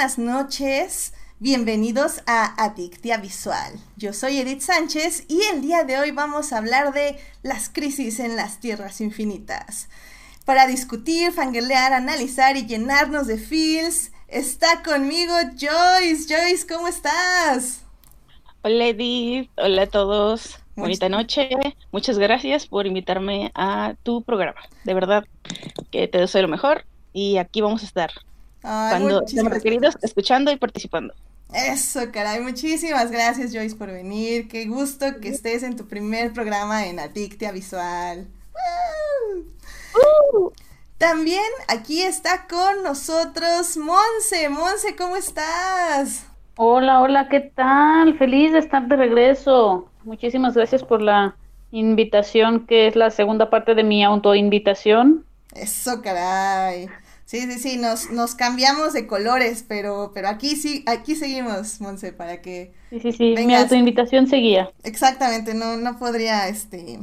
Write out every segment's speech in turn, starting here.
buenas noches. Bienvenidos a Adictia Visual. Yo soy Edith Sánchez y el día de hoy vamos a hablar de las crisis en las tierras infinitas. Para discutir, fangirlear, analizar y llenarnos de feels, está conmigo Joyce. Joyce, ¿cómo estás? Hola Edith, hola a todos. Bonita noche. Muchas gracias por invitarme a tu programa. De verdad que te deseo lo mejor y aquí vamos a estar. Cuando estemos requeridos, escuchando y participando. Eso, caray. Muchísimas gracias, Joyce, por venir. Qué gusto que estés en tu primer programa en Adictia Visual. Uh. También aquí está con nosotros Monse. Monse, ¿cómo estás? Hola, hola, ¿qué tal? Feliz de estar de regreso. Muchísimas gracias por la invitación, que es la segunda parte de mi autoinvitación. Eso, caray. Sí, sí, sí, nos, nos cambiamos de colores, pero, pero aquí sí, aquí seguimos, Monse, para que. Sí, sí, sí, mi autoinvitación seguía. Exactamente, no, no podría este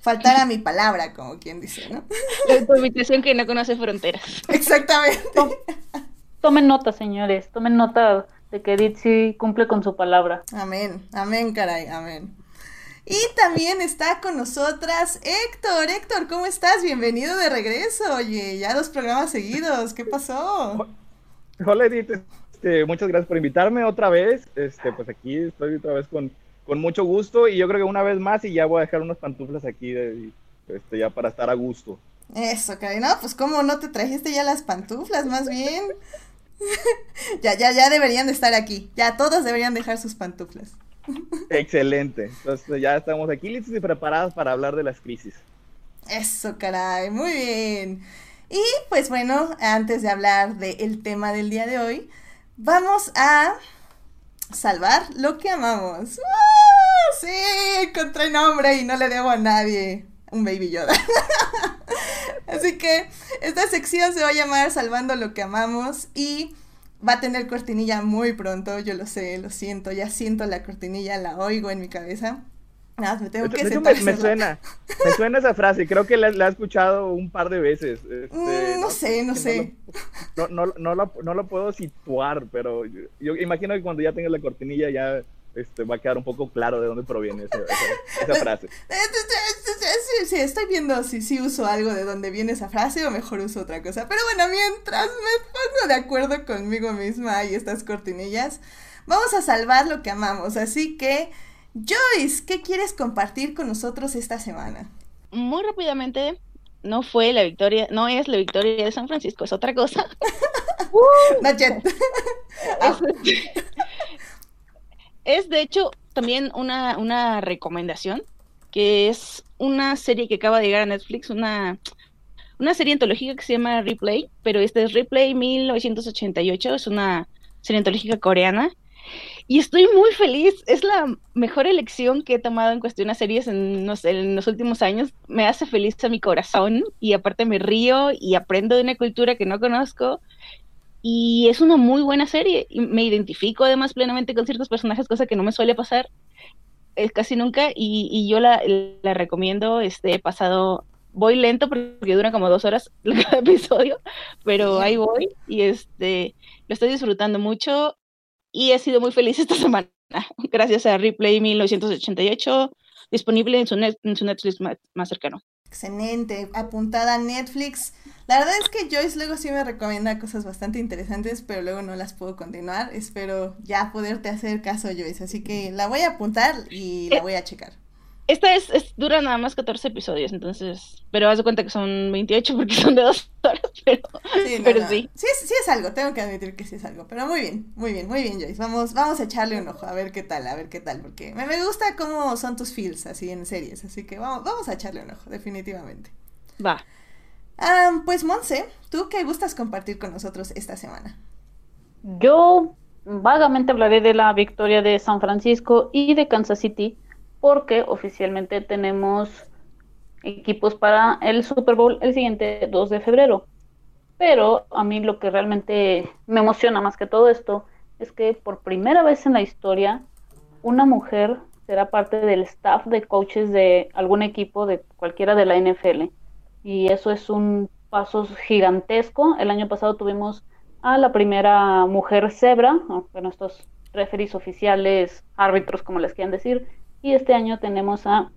faltar a mi palabra, como quien dice, ¿no? La autoinvitación que no conoce fronteras. Exactamente. Tomen nota, señores, tomen nota de que Edith sí cumple con su palabra. Amén, amén, caray, amén. Y también está con nosotras Héctor. Héctor, ¿cómo estás? Bienvenido de regreso. Oye, ya dos programas seguidos. ¿Qué pasó? Hola, Edith. Este, muchas gracias por invitarme otra vez. Este, pues aquí estoy otra vez con, con mucho gusto y yo creo que una vez más y ya voy a dejar unas pantuflas aquí de, este, ya para estar a gusto. Eso, caray. No, pues cómo no te trajiste ya las pantuflas, más bien. ya, ya, ya deberían de estar aquí. Ya todos deberían dejar sus pantuflas. Excelente. Entonces ya estamos aquí listos y preparados para hablar de las crisis. Eso, caray. Muy bien. Y pues bueno, antes de hablar del tema del día de hoy, vamos a salvar lo que amamos. Sí, encontré nombre y no le debo a nadie. Un baby Yoda. Así que esta sección se va a llamar Salvando lo que amamos y va a tener cortinilla muy pronto, yo lo sé, lo siento, ya siento la cortinilla, la oigo en mi cabeza. Nada, me tengo que sentar. Me, suena, me suena esa frase, creo que la, la he escuchado un par de veces. Este, mm, no, sé, no sé. No, no, no, lo, no, lo, puedo situar, pero yo, yo imagino que cuando ya tenga la cortinilla ya este, va a quedar un poco claro de dónde proviene esa, esa, frase. Sí, estoy viendo si sí uso algo de dónde viene esa frase o mejor uso otra cosa. Pero bueno, mientras me pongo de acuerdo conmigo misma y estas cortinillas, vamos a salvar lo que amamos. Así que, Joyce, ¿qué quieres compartir con nosotros esta semana? Muy rápidamente, no fue la victoria, no es la victoria de San Francisco, es otra cosa. uh, Es de hecho también una, una recomendación, que es una serie que acaba de llegar a Netflix, una, una serie antológica que se llama Replay, pero esta es Replay 1988, es una serie antológica coreana. Y estoy muy feliz, es la mejor elección que he tomado en cuestión de series en, en los últimos años. Me hace feliz a mi corazón y aparte me río y aprendo de una cultura que no conozco y es una muy buena serie. Y me identifico además plenamente con ciertos personajes, cosa que no me suele pasar eh, casi nunca. Y, yo la, la, recomiendo. Este, pasado, voy lento porque dura como dos horas cada episodio, pero ahí voy. Y este, lo estoy disfrutando mucho. Y he sido muy feliz esta semana. Gracias a Replay 1988, disponible en su, en su Netflix más cercano. Excelente, apuntada Netflix. La verdad es que Joyce luego sí me recomienda cosas bastante interesantes, pero luego no las puedo continuar. Espero ya poderte hacer caso, Joyce. Así que la voy a apuntar y la eh, voy a checar. Esta es, dura nada más 14 episodios, entonces, pero haz de cuenta que son 28 porque son de dos horas, pero sí. pero sí. sí. Sí, es algo, tengo que admitir que sí es algo, pero muy bien, muy bien, muy bien, Joyce. Vamos, vamos a echarle un ojo, a ver qué tal, a ver qué tal, porque me, me gusta cómo son tus feels así en series, así que vamos, vamos a echarle un ojo, definitivamente. Va. Pues Monse, ¿tú qué gustas compartir con nosotros esta semana? Yo vagamente hablaré de la victoria de San Francisco y de Kansas City porque oficialmente tenemos equipos para el Super Bowl el siguiente 2 de febrero. Pero a mí lo que realmente me emociona más que todo esto es que por primera vez en la historia una mujer será parte del staff de coaches de algún equipo de cualquiera de la NFL. Y eso es un paso gigantesco. El año pasado tuvimos a la primera mujer cebra, bueno, estos referees oficiales, árbitros, como les quieran decir, y este año tenemos a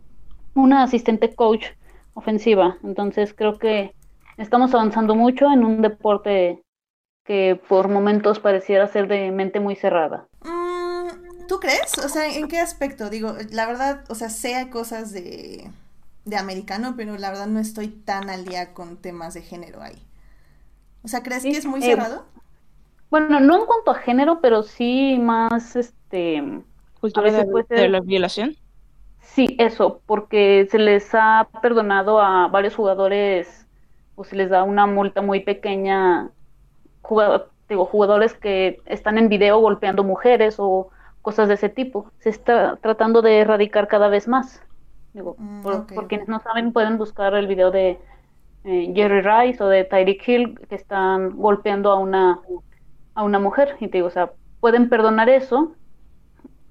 una asistente coach ofensiva. Entonces creo que estamos avanzando mucho en un deporte que por momentos pareciera ser de mente muy cerrada. Mm, ¿Tú crees? O sea, ¿en qué aspecto? Digo, la verdad, o sea, sé cosas de, de americano, pero la verdad no estoy tan al día con temas de género ahí. O sea, ¿crees que es muy eh, cerrado? Bueno, no en cuanto a género, pero sí más, este... ¿Cultura de, la violación? Sí, eso, porque se les ha perdonado a varios jugadores, o se les da una multa muy pequeña, digo, jugadores que están en video golpeando mujeres o cosas de ese tipo. Se está tratando de erradicar cada vez más. Digo, mm, por, quienes no saben, pueden buscar el video de eh, Jerry Rice o de Tyreek Hill que están golpeando a una a una mujer. Y te digo, o sea, pueden perdonar eso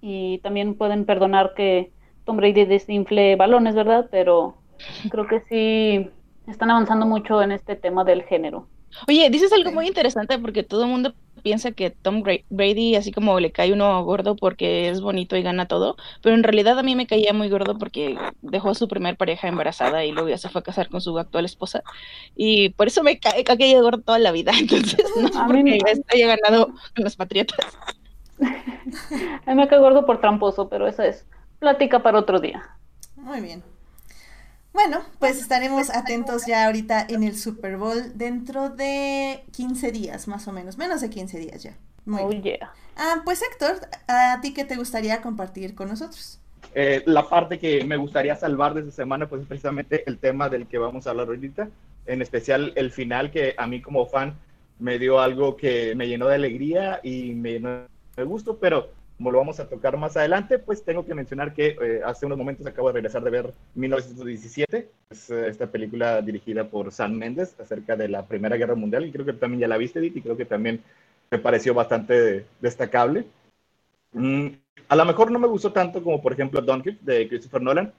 y también pueden perdonar que Tom Brady desinfle balones, ¿verdad? Pero creo que sí están avanzando mucho en este tema del género. Oye, dices algo muy interesante porque todo el mundo piensa que Tom Brady así como le cae uno gordo porque es bonito y gana todo, pero en realidad a mí me caía muy gordo porque dejó a su primer pareja embarazada y luego ya se fue a casar con su actual esposa y por eso me cae, caído gordo toda la vida, entonces no a porque mí haya ganado con los Patriotas. a mí me cae gordo por tramposo, pero esa es plática para otro día. Muy bien. Bueno, pues estaremos atentos ya ahorita en el Super Bowl dentro de 15 días, más o menos, menos de 15 días ya. Muy oh, bien. Ah, pues Héctor, ¿a ti qué te gustaría compartir con nosotros? Eh, la parte que me gustaría salvar de esta semana, pues es precisamente el tema del que vamos a hablar ahorita, en especial el final que a mí como fan me dio algo que me llenó de alegría y me llenó de gusto, pero como lo vamos a tocar más adelante, pues tengo que mencionar que eh, hace unos momentos acabo de regresar de ver 1917, es eh, esta película dirigida por Sam Mendes acerca de la Primera Guerra Mundial, y creo que también ya la viste, Edith, y creo que también me pareció bastante destacable. Mm, a lo mejor no me gustó tanto como, por ejemplo, Dunkirk de Christopher Nolan,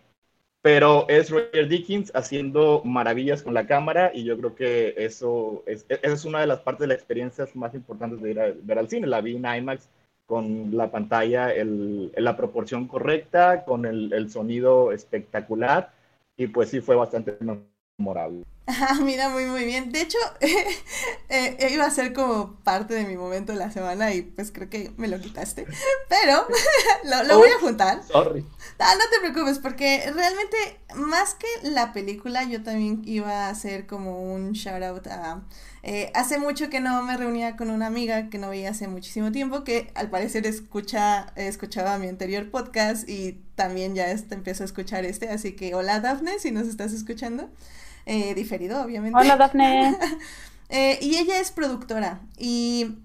pero es Roger Dickens haciendo maravillas con la cámara y yo creo que eso es, es una de las partes de las experiencias más importantes de ir a ver al cine. La vi en IMAX con la pantalla en la proporción correcta, con el, sonido espectacular y pues sí fue bastante memorable. Ah, mira, muy, muy bien. De hecho, eh, iba a ser como parte de mi momento de la semana y pues creo que me lo quitaste. Pero lo, voy a juntar. Sorry. Ah, no te preocupes, porque realmente, más que la película, yo también iba a hacer como un shout out a eh, hace mucho que no me reunía con una amiga que no veía hace muchísimo tiempo, que al parecer escucha, escuchaba mi anterior podcast y también ya este, empezó a escuchar este, así que hola Dafne, si nos estás escuchando, eh, diferido obviamente. Hola Dafne. Eh, y ella es productora y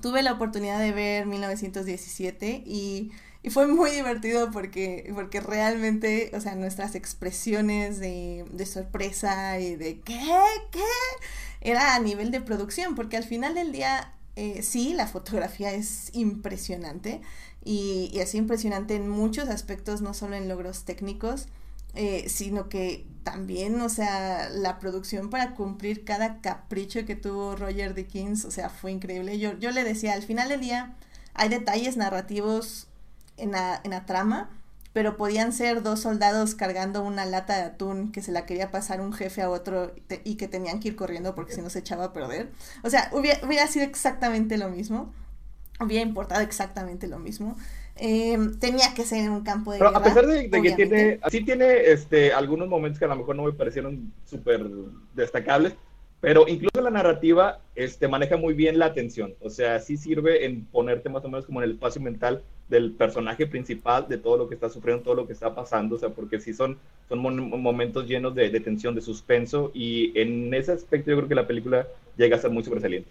tuve la oportunidad de ver 1917 y, y fue muy divertido porque, porque realmente, o sea, nuestras expresiones de, de sorpresa y de ¿qué? ¿qué? era a nivel de producción, porque al final del día, eh, sí, la fotografía es impresionante y, es impresionante en muchos aspectos, no solo en logros técnicos, eh, sino que también, o sea, la producción para cumplir cada capricho que tuvo Roger Dickens, o sea, fue increíble. Yo, yo le decía, al final del día hay detalles narrativos en la, en la trama, pero podían ser dos soldados cargando una lata de atún que se la quería pasar un jefe a otro y que tenían que ir corriendo porque si no se echaba a perder. O sea, hubiera, sido exactamente lo mismo, hubiera importado exactamente lo mismo. Em, tenía que ser en un campo de Pero a pesar de, que tiene, así tiene este, algunos momentos que a lo mejor no me parecieron súper destacables, pero incluso la narrativa este, maneja muy bien la atención. O sea, sí sirve en ponerte más o menos como en el espacio mental del personaje principal, de todo lo que está sufriendo, todo lo que está pasando. O sea, porque sí son, son momentos llenos de, tensión, de suspenso. Y en ese aspecto yo creo que la película llega a ser muy sobresaliente.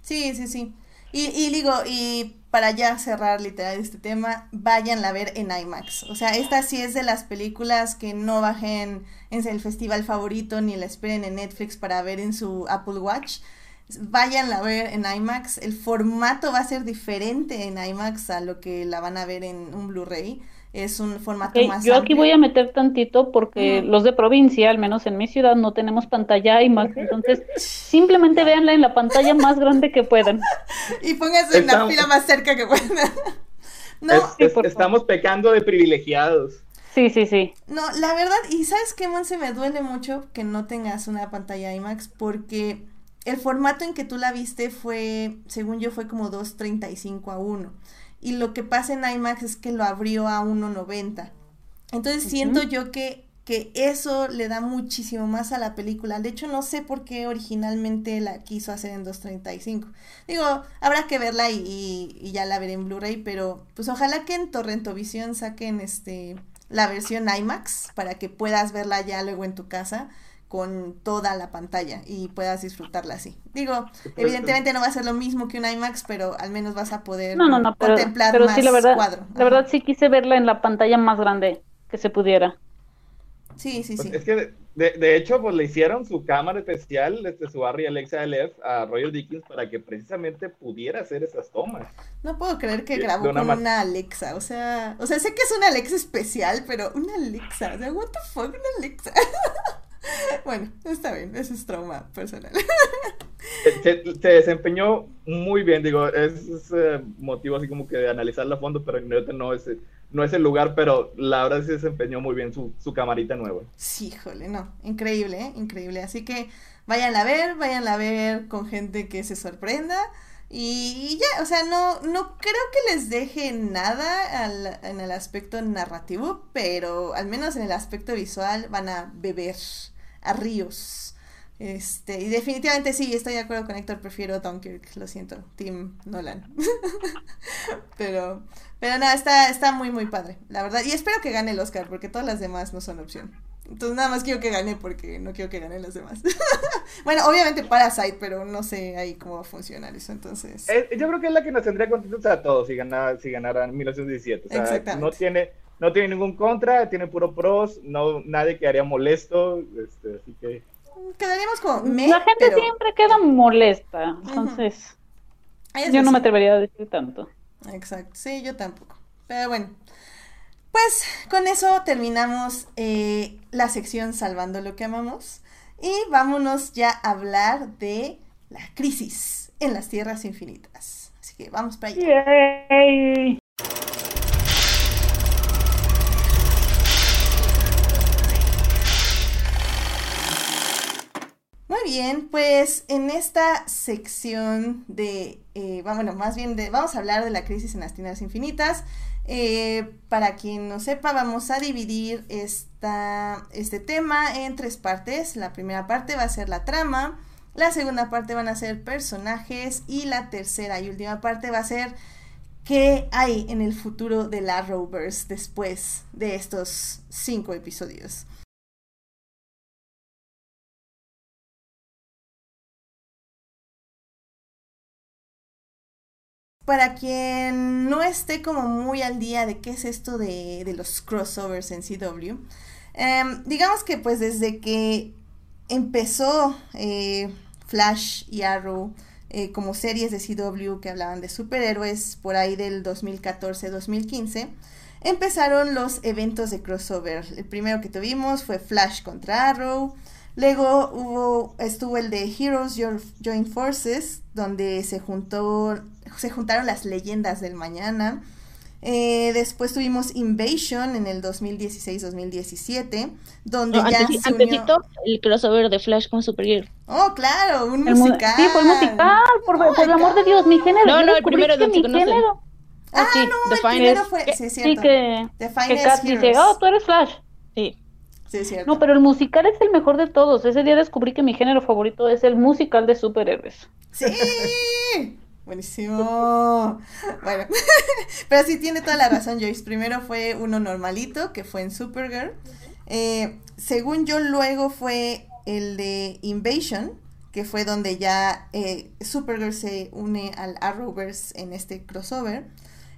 Sí, sí, sí. Y, y, digo, y para ya cerrar literal este tema, vayan a ver en IMAX. O sea, esta sí es de las películas que no bajen en el festival favorito ni la esperen en Netflix para ver en su Apple Watch. Vayan a ver en IMAX. El formato va a ser diferente en IMAX a lo que la van a ver en un Blu-ray. Es un formato Ok, más yo aquí amplio. voy a meter tantito porque los de provincia, al menos en mi ciudad, no tenemos pantalla IMAX, entonces simplemente véanla en la pantalla más grande que puedan. Y pónganse en la fila más cerca que puedan. No, Es- es- estamos pecando de privilegiados. Sí, sí, sí. No, la verdad, y sabes qué, Monse, me duele mucho que no tengas una pantalla IMAX porque el formato en que tú la viste fue, según yo, fue como 2.35 a 1. Y lo que pasa en IMAX es que lo abrió a 1.90. Entonces siento yo que, que eso le da muchísimo más a la película. De hecho, no sé por qué originalmente la quiso hacer en 2.35. Digo, habrá que verla y, y- y ya la veré en Blu-ray, pero pues ojalá que en Torrentovisión saquen este la versión IMAX para que puedas verla ya luego en tu casa con toda la pantalla y puedas disfrutarla así. Digo, evidentemente no va a ser lo mismo que un IMAX, pero al menos vas a poder No, no, no, pero, contemplar pero más sí, la verdad, cuadro. la verdad sí quise verla en la pantalla más grande que se pudiera. Sí, sí, Pues sí. Es que, de, de hecho, pues le hicieron su cámara especial, este, su Harry Alexa LF a Roger Dickens para que precisamente pudiera hacer esas tomas. No puedo creer que grabó una con una Alexa, o sea, o sea, sé que es una Alexa especial, pero una Alexa, o sea, what the fuck, una Alexa. bueno, está bien, eso es trauma personal. Se, se- se desempeñó muy bien, digo, es, es, eh, motivo así como que de analizarla a fondo, pero no es, no es el lugar, pero la verdad se desempeñó muy bien su, su camarita nueva. Sí, híjole, no, increíble, ¿eh? increíble. Así que vayan a ver, vayan a ver con gente que se sorprenda. Y ya, o sea, no, no creo que les deje nada al- en el aspecto narrativo, pero al menos en el aspecto visual van a beber a ríos. Este, y definitivamente sí, estoy de acuerdo con Héctor, prefiero Dunkirk, lo siento, Tim Nolan. pero, pero nada, está, está muy, muy padre, la verdad. Y espero que gane el Oscar, porque todas las demás no son opción. Entonces nada más quiero que gane porque no quiero que ganen las demás. bueno, obviamente Parasite, pero no sé ahí cómo va a funcionar eso, entonces. Eh, yo creo que es la que nos tendría contentos a todos si ganara, si ganaran 1917. O sea, no tiene, no tiene ningún contra, tiene puro pros, no, nadie quedaría molesto, este, así que Quedaríamos como me, la gente pero siempre queda molesta, entonces yo no me atrevería a decir tanto. Exacto, sí, yo tampoco. Pero bueno, pues con eso terminamos eh, la sección Salvando lo que amamos y vámonos ya a hablar de la crisis en las tierras infinitas. Así que vamos para allá. Yay. Muy bien, pues en esta sección de, eh, bueno, más bien de, vamos a hablar de la crisis en las tierras infinitas. Eh, para quien no sepa, vamos a dividir esta, este tema en tres partes. La primera parte va a ser la trama, la segunda parte van a ser personajes y la tercera y última parte va a ser qué hay en el futuro de la Rovers después de estos cinco episodios. Para quien no esté como muy al día de qué es esto de, los crossovers en CW, em, digamos que pues desde que empezó eh, Flash y Arrow eh, como series de CW que hablaban de superhéroes por ahí del 2014-2015, empezaron los eventos de crossover. El primero que tuvimos fue Flash contra Arrow. Luego hubo, estuvo el de Heroes Jo- Join Forces, donde se juntó, se juntaron las leyendas del mañana. Eh, después tuvimos Invasion en el 2016-2017, donde No, ya antesi- se unió... el crossover de Flash con Supergirl. Oh, claro, un El musical. Sí, fue el musical, por, Oh por el amor de Dios, mi género. No, no, el primero que se mi género. Ah, sí, no, el The primero Finest. fue, que- sí, es Sí, cierto. que, The que Finest Kat dice, oh, tú eres Flash. Sí. Sí, es cierto. No, pero el musical es el mejor de todos. Ese día descubrí que mi género favorito es el musical de superhéroes. Sí, buenísimo. Bueno, pero sí tiene toda la razón, Joyce. Primero fue uno normalito, que fue en Supergirl. Eh, según yo, luego fue el de Invasion, que fue donde ya eh, Supergirl se une al Arrowverse en este crossover.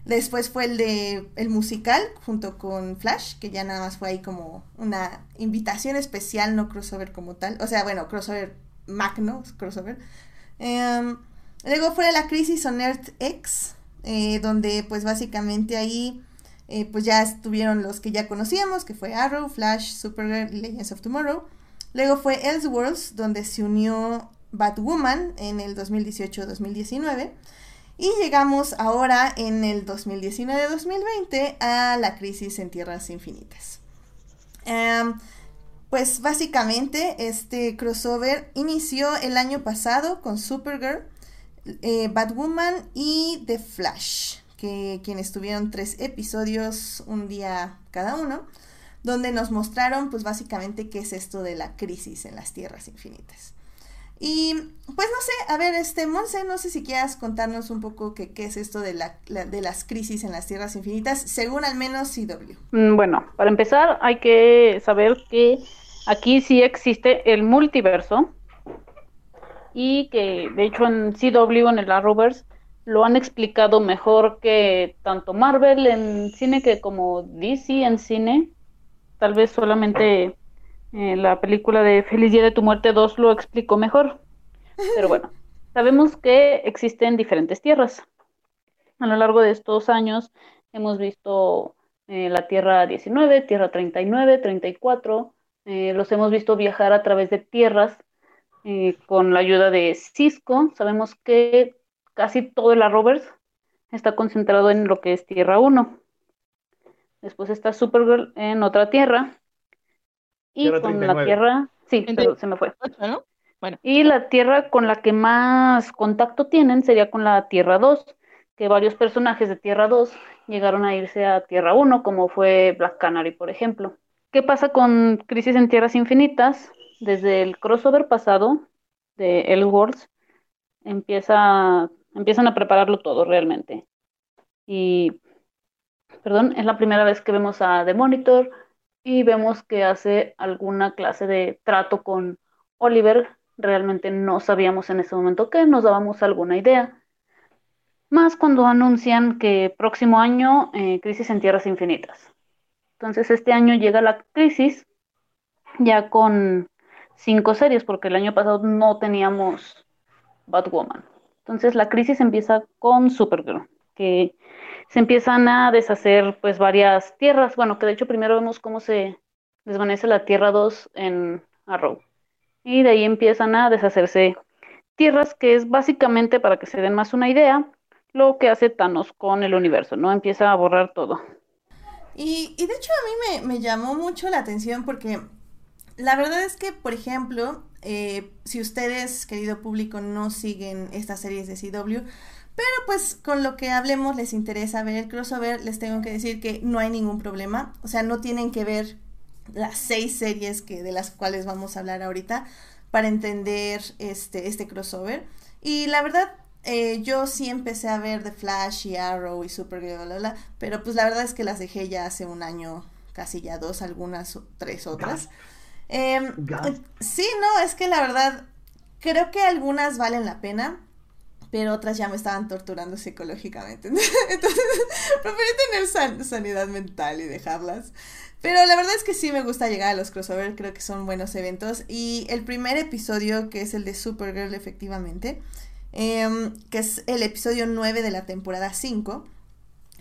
Después fue el de el musical junto con Flash, que ya nada más fue ahí como una invitación especial, no crossover como tal. O sea, bueno, crossover magno, crossover. Em, luego fue la crisis on Earth X, eh, donde pues básicamente ahí eh, pues ya estuvieron los que ya conocíamos, que fue Arrow, Flash, Supergirl y Legends of Tomorrow. Luego fue Elseworlds, donde se unió Batwoman en el 2018-2019. Y llegamos ahora en el 2019-2020 a la crisis en Tierras Infinitas. Em, pues básicamente este crossover inició el año pasado con Supergirl, eh, Batwoman y The Flash, que quienes tuvieron tres episodios un día cada uno, donde nos mostraron pues básicamente qué es esto de la crisis en las tierras infinitas. Y pues no sé, a ver, este Monse, no sé si quieras contarnos un poco qué, es esto de, la, de las crisis en las tierras infinitas, según al menos CW. Mm, bueno, para empezar hay que saber que aquí sí existe el multiverso y que de hecho en CW, en el Arrowverse, lo han explicado mejor que tanto Marvel en cine que como DC en cine. Tal vez solamente eh, la película de Feliz Día de tu Muerte 2 lo explicó mejor. Pero bueno, sabemos que existen diferentes tierras. A lo largo de estos años hemos visto eh, la Tierra 19, Tierra 39, 34. Eh, los hemos visto viajar a través de tierras con la ayuda de Cisco. Sabemos que casi todo el Arrowverse está concentrado en lo que es Tierra 1. Después está Supergirl en otra tierra, y con la tierra, sí, pero se me fue. Bueno. Y la tierra con la que más contacto tienen sería con la Tierra 2, que varios personajes de Tierra 2 llegaron a irse a Tierra 1, como fue Black Canary, por ejemplo. ¿Qué pasa con Crisis en Tierras Infinitas? Desde el crossover pasado de Elseworlds empieza, empiezan a prepararlo todo realmente. Y, perdón, es la primera vez que vemos a The Monitor, y vemos que hace alguna clase de trato con Oliver. Realmente no sabíamos en ese momento que nos dábamos alguna idea. Más cuando anuncian que próximo año eh, Crisis en Tierras Infinitas. Entonces este año llega la crisis ya con cinco series, porque el año pasado no teníamos Batwoman. Entonces la crisis empieza con Supergirl, que se empiezan a deshacer pues varias tierras. Bueno, que de hecho primero vemos cómo se desvanece la Tierra 2 en Arrow. Y de ahí empiezan a deshacerse tierras, que es básicamente, para que se den más una idea, lo que hace Thanos con el universo, ¿no? Empieza a borrar todo. Y, de hecho a mí me, llamó mucho la atención porque la verdad es que, por ejemplo, eh, si ustedes, querido público, no siguen estas series de CW, pero pues con lo que hablemos les interesa ver el crossover, les tengo que decir que no hay ningún problema. O sea, no tienen que ver las seis series que, de las cuales vamos a hablar ahorita para entender este, este crossover. Y la verdad, eh, yo sí empecé a ver The Flash y Arrow y Supergirl, bla, bla, pero pues la verdad es que las dejé ya hace un año, casi ya dos, algunas tres otras. Em, sí, no, es que la verdad, creo que algunas valen la pena pero otras ya me estaban torturando psicológicamente. Entonces, preferí tener sanidad mental y dejarlas. Pero la verdad es que sí me gusta llegar a los crossover, creo que son buenos eventos. Y el primer episodio, que es el de Supergirl, efectivamente, em, que es el episodio 9 de la temporada 5,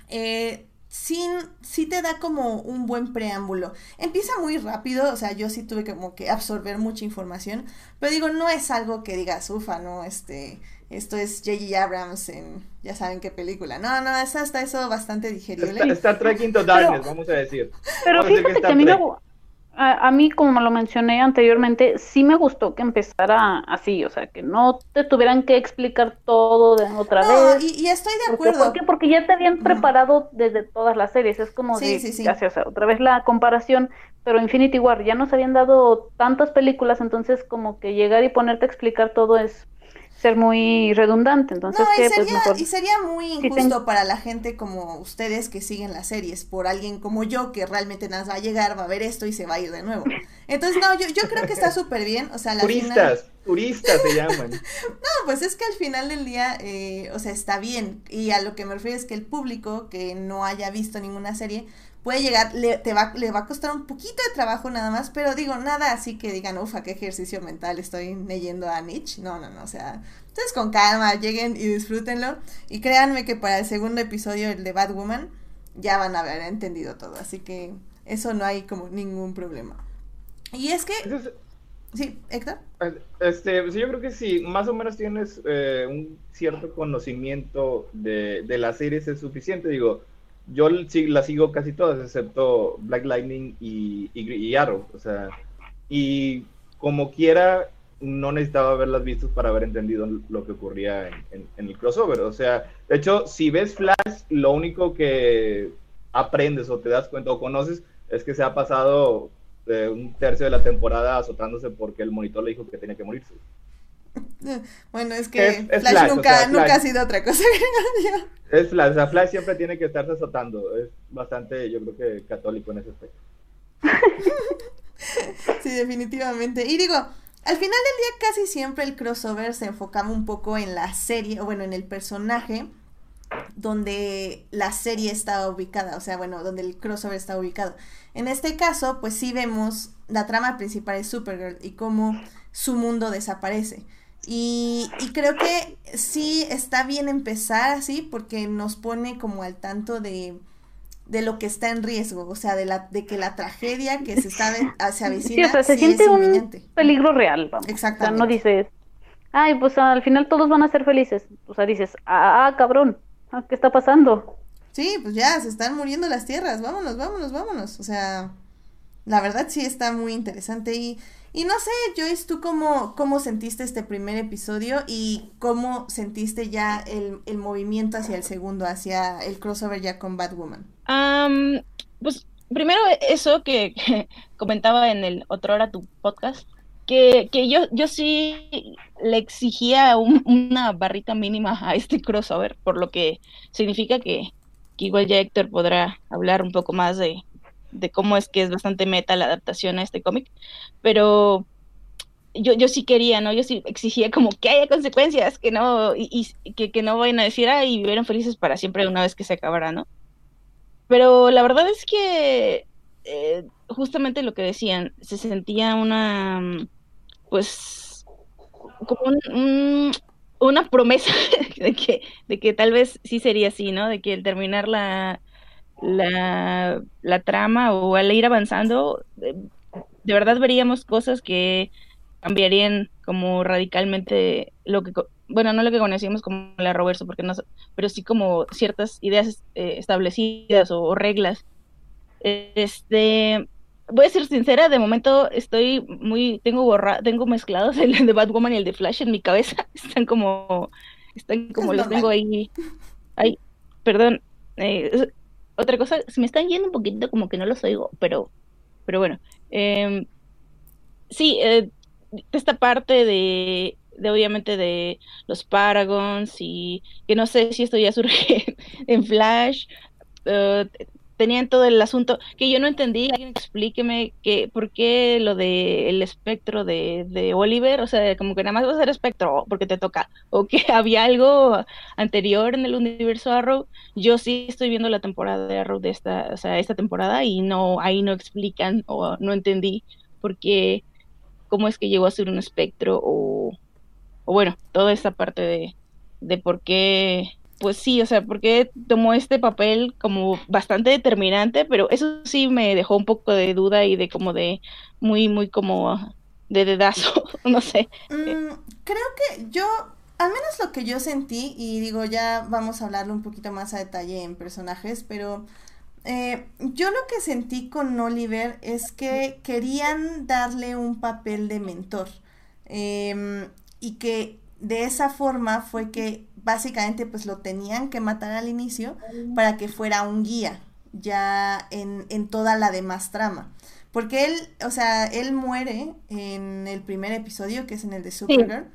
eh, sí, sí, te da como un buen preámbulo. Empieza muy rápido, o sea, yo sí tuve como que absorber mucha información, pero digo, no es algo que digas, ufa, ¿no? Este, esto es J.J. Abrams en ya saben qué película. No, no, es hasta eso bastante digerible. Está, está Trek Darkness, vamos a decir. Pero fíjate que, a mí, a, mí, como lo mencioné anteriormente, sí me gustó que empezara así, o sea, que no te tuvieran que explicar todo de otra vez. Y, y estoy de acuerdo. ¿Por qué? Porque ya te habían preparado desde todas las series, es como sí, sí, sí. otra vez la comparación, pero Infinity War ya nos habían dado tantas películas, entonces como que llegar y ponerte a explicar todo es ser muy redundante. Entonces, y, pues, sería, y sería muy injusto para la gente como ustedes que siguen las series, por alguien como yo que realmente nada va a llegar, va a ver esto y se va a ir de nuevo. Entonces, no, yo, yo creo que está súper bien. O sea, turistas, turistas se llaman. no, pues es que al final del día, eh, o sea, está bien. Y a lo que me refiero es que el público que no haya visto ninguna serie, puede llegar, le, te va, le va a costar un poquito de trabajo nada más, pero digo, nada así que digan, ufa, qué ejercicio mental estoy leyendo a Nietzsche. No, no, no, o sea, entonces con calma, lleguen y disfrútenlo. Y créanme que para el segundo episodio, el de Batwoman, ya van a haber entendido todo, así que eso no hay como ningún problema. Y es que... Sí, Héctor. Este, pues yo creo que sí, más o menos tienes eh, un cierto conocimiento de, de las series es suficiente. Digo, yo las sigo casi todas, excepto Black Lightning y, y, Arrow. O sea, y como quiera, no necesitaba haberlas visto para haber entendido lo que ocurría en, el crossover. O sea, de hecho, si ves Flash, lo único que aprendes o te das cuenta o conoces es que se ha pasado un tercio de la temporada azotándose porque el monitor le dijo que tenía que morirse. Bueno, es que Flash, nunca, nunca ha sido otra cosa. es Flash, o sea, Flash siempre tiene que estarse azotando. Es bastante, yo creo que católico en ese aspecto. sí, definitivamente. Y digo, al final del día casi siempre el crossover se enfocaba un poco en la serie, o bueno, en el personaje donde la serie estaba ubicada, o sea, bueno, donde el crossover está ubicado. En este caso, pues sí vemos la trama principal de Supergirl y cómo su mundo desaparece. Y, creo que sí está bien empezar así porque nos pone como al tanto de, de lo que está en riesgo, o sea, de, la, de que la tragedia que se está se avecina. Sí, o sea, se siente un peligro real, vamos. Exactamente. O sea, no dices, ay, pues al final todos van a ser felices. O sea, dices, ah, ah cabrón, ah, ¿qué está pasando? Sí, pues ya, se están muriendo las tierras, vámonos, vámonos, vámonos. O sea, la verdad sí está muy interesante y, y no sé, Joyce, ¿tú cómo, cómo sentiste este primer episodio y cómo sentiste ya el, el movimiento hacia el segundo, hacia el crossover ya con Batwoman? pues primero eso que, comentaba en el otro hora tu podcast, que, que yo, yo sí le exigía una barrita mínima a este crossover, por lo que significa que igual ya Héctor podrá hablar un poco más de, cómo es que es bastante meta la adaptación a este cómic, pero yo, yo sí quería, ¿no? Yo sí exigía como que haya consecuencias, que no, y, que, que, no vayan a decir, ay, vivieron felices para siempre una vez que se acabara, ¿no? Pero la verdad es que eh, justamente lo que decían, se sentía una, pues, como un, una promesa de que, de que tal vez sí sería así, ¿no? De que al terminar la, la, la trama o al ir avanzando, de, verdad veríamos cosas que cambiarían como radicalmente lo que, bueno, no lo que conocíamos como la Roverso, porque no, pero sí como ciertas ideas eh, establecidas o, o reglas. Este, voy a ser sincera, de momento estoy muy, tengo borra, tengo mezclados el de Batwoman y el de Flash en mi cabeza, están como, están como los tengo ahí, ay, perdón, eh, otra cosa, se me están yendo un poquito como que no los oigo, pero, pero bueno, eh, sí, eh, esta parte de, de obviamente de los Paragons y que no sé si esto ya surge en Flash, uh, tenían todo el asunto que yo no entendí, alguien explíqueme que por qué lo de el espectro de, de Oliver, o sea, como que nada más va a ser espectro porque te toca, o que había algo anterior en el universo Arrow, yo sí estoy viendo la temporada de Arrow de esta, o sea, esta temporada y no, ahí no explican o no entendí por qué, cómo es que llegó a ser un espectro o, o bueno, toda esta parte de, de por qué pues sí, o sea, porque tomó este papel como bastante determinante, pero eso sí me dejó un poco de duda y de como de muy, muy como de dedazo, no sé. Mm, creo que yo, al menos lo que yo sentí, y digo, ya vamos a hablarlo un poquito más a detalle en personajes, pero eh, yo lo que sentí con Oliver es que querían darle un papel de mentor. Em, y que de esa forma fue que básicamente pues lo tenían que matar al inicio para que fuera un guía ya en, en toda la demás trama. Porque él, o sea, él muere en el primer episodio, que es en el de Supergirl,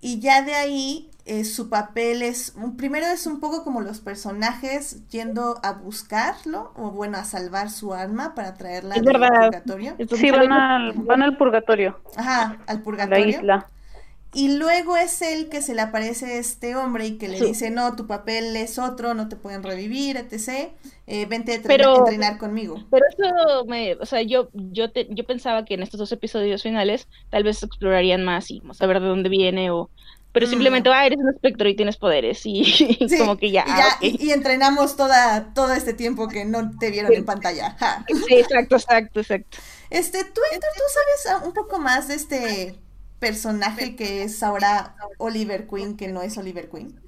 y ya de ahí eh, su papel es, primero es un poco como los personajes yendo a buscarlo, o bueno, a salvar su alma para traerla al purgatorio. Sí, van al, van al purgatorio. Aja, al purgatorio. La isla. Y luego es él que se le aparece este hombre y que le dice, no, tu papel es otro, no te pueden revivir, etc. Eh, vente a entrenar conmigo. Pero eso, me, o sea, yo, yo, yo pensaba que en estos dos episodios finales tal vez explorarían más y saber de dónde viene o pero Mm. simplemente, ah, eres un espectro y tienes poderes, y, Sí, como que ya, y, ah, ya- y- y entrenamos toda, todo este tiempo que no te vieron en pantalla. Ja. Sí, exacto, exacto, exacto. Este, tú, Héctor, ¿tú sabes un poco más de este personaje que es ahora Oliver Queen, que no es Oliver Queen?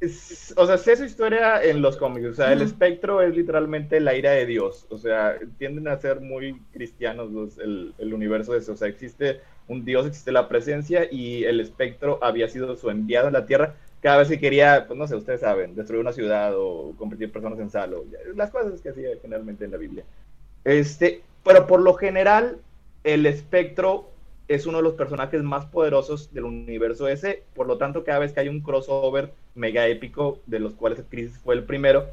Es- o sea, sé su historia en los cómics. O sea, el espectro es literalmente la ira de Dios. O sea, tienden a ser muy cristianos los- el, el universo de eso. O sea, existe un Dios, existe la presencia y el espectro había sido su enviado en la tierra cada vez que quería, pues no sé, ustedes saben, destruir una ciudad o convertir personas en sal. o ya- las cosas que hacía generalmente en la Biblia. Este, pero por lo general, el espectro es uno de los personajes más poderosos del universo ese, por lo tanto cada vez que hay un crossover mega épico, de los cuales Crisis fue el primero,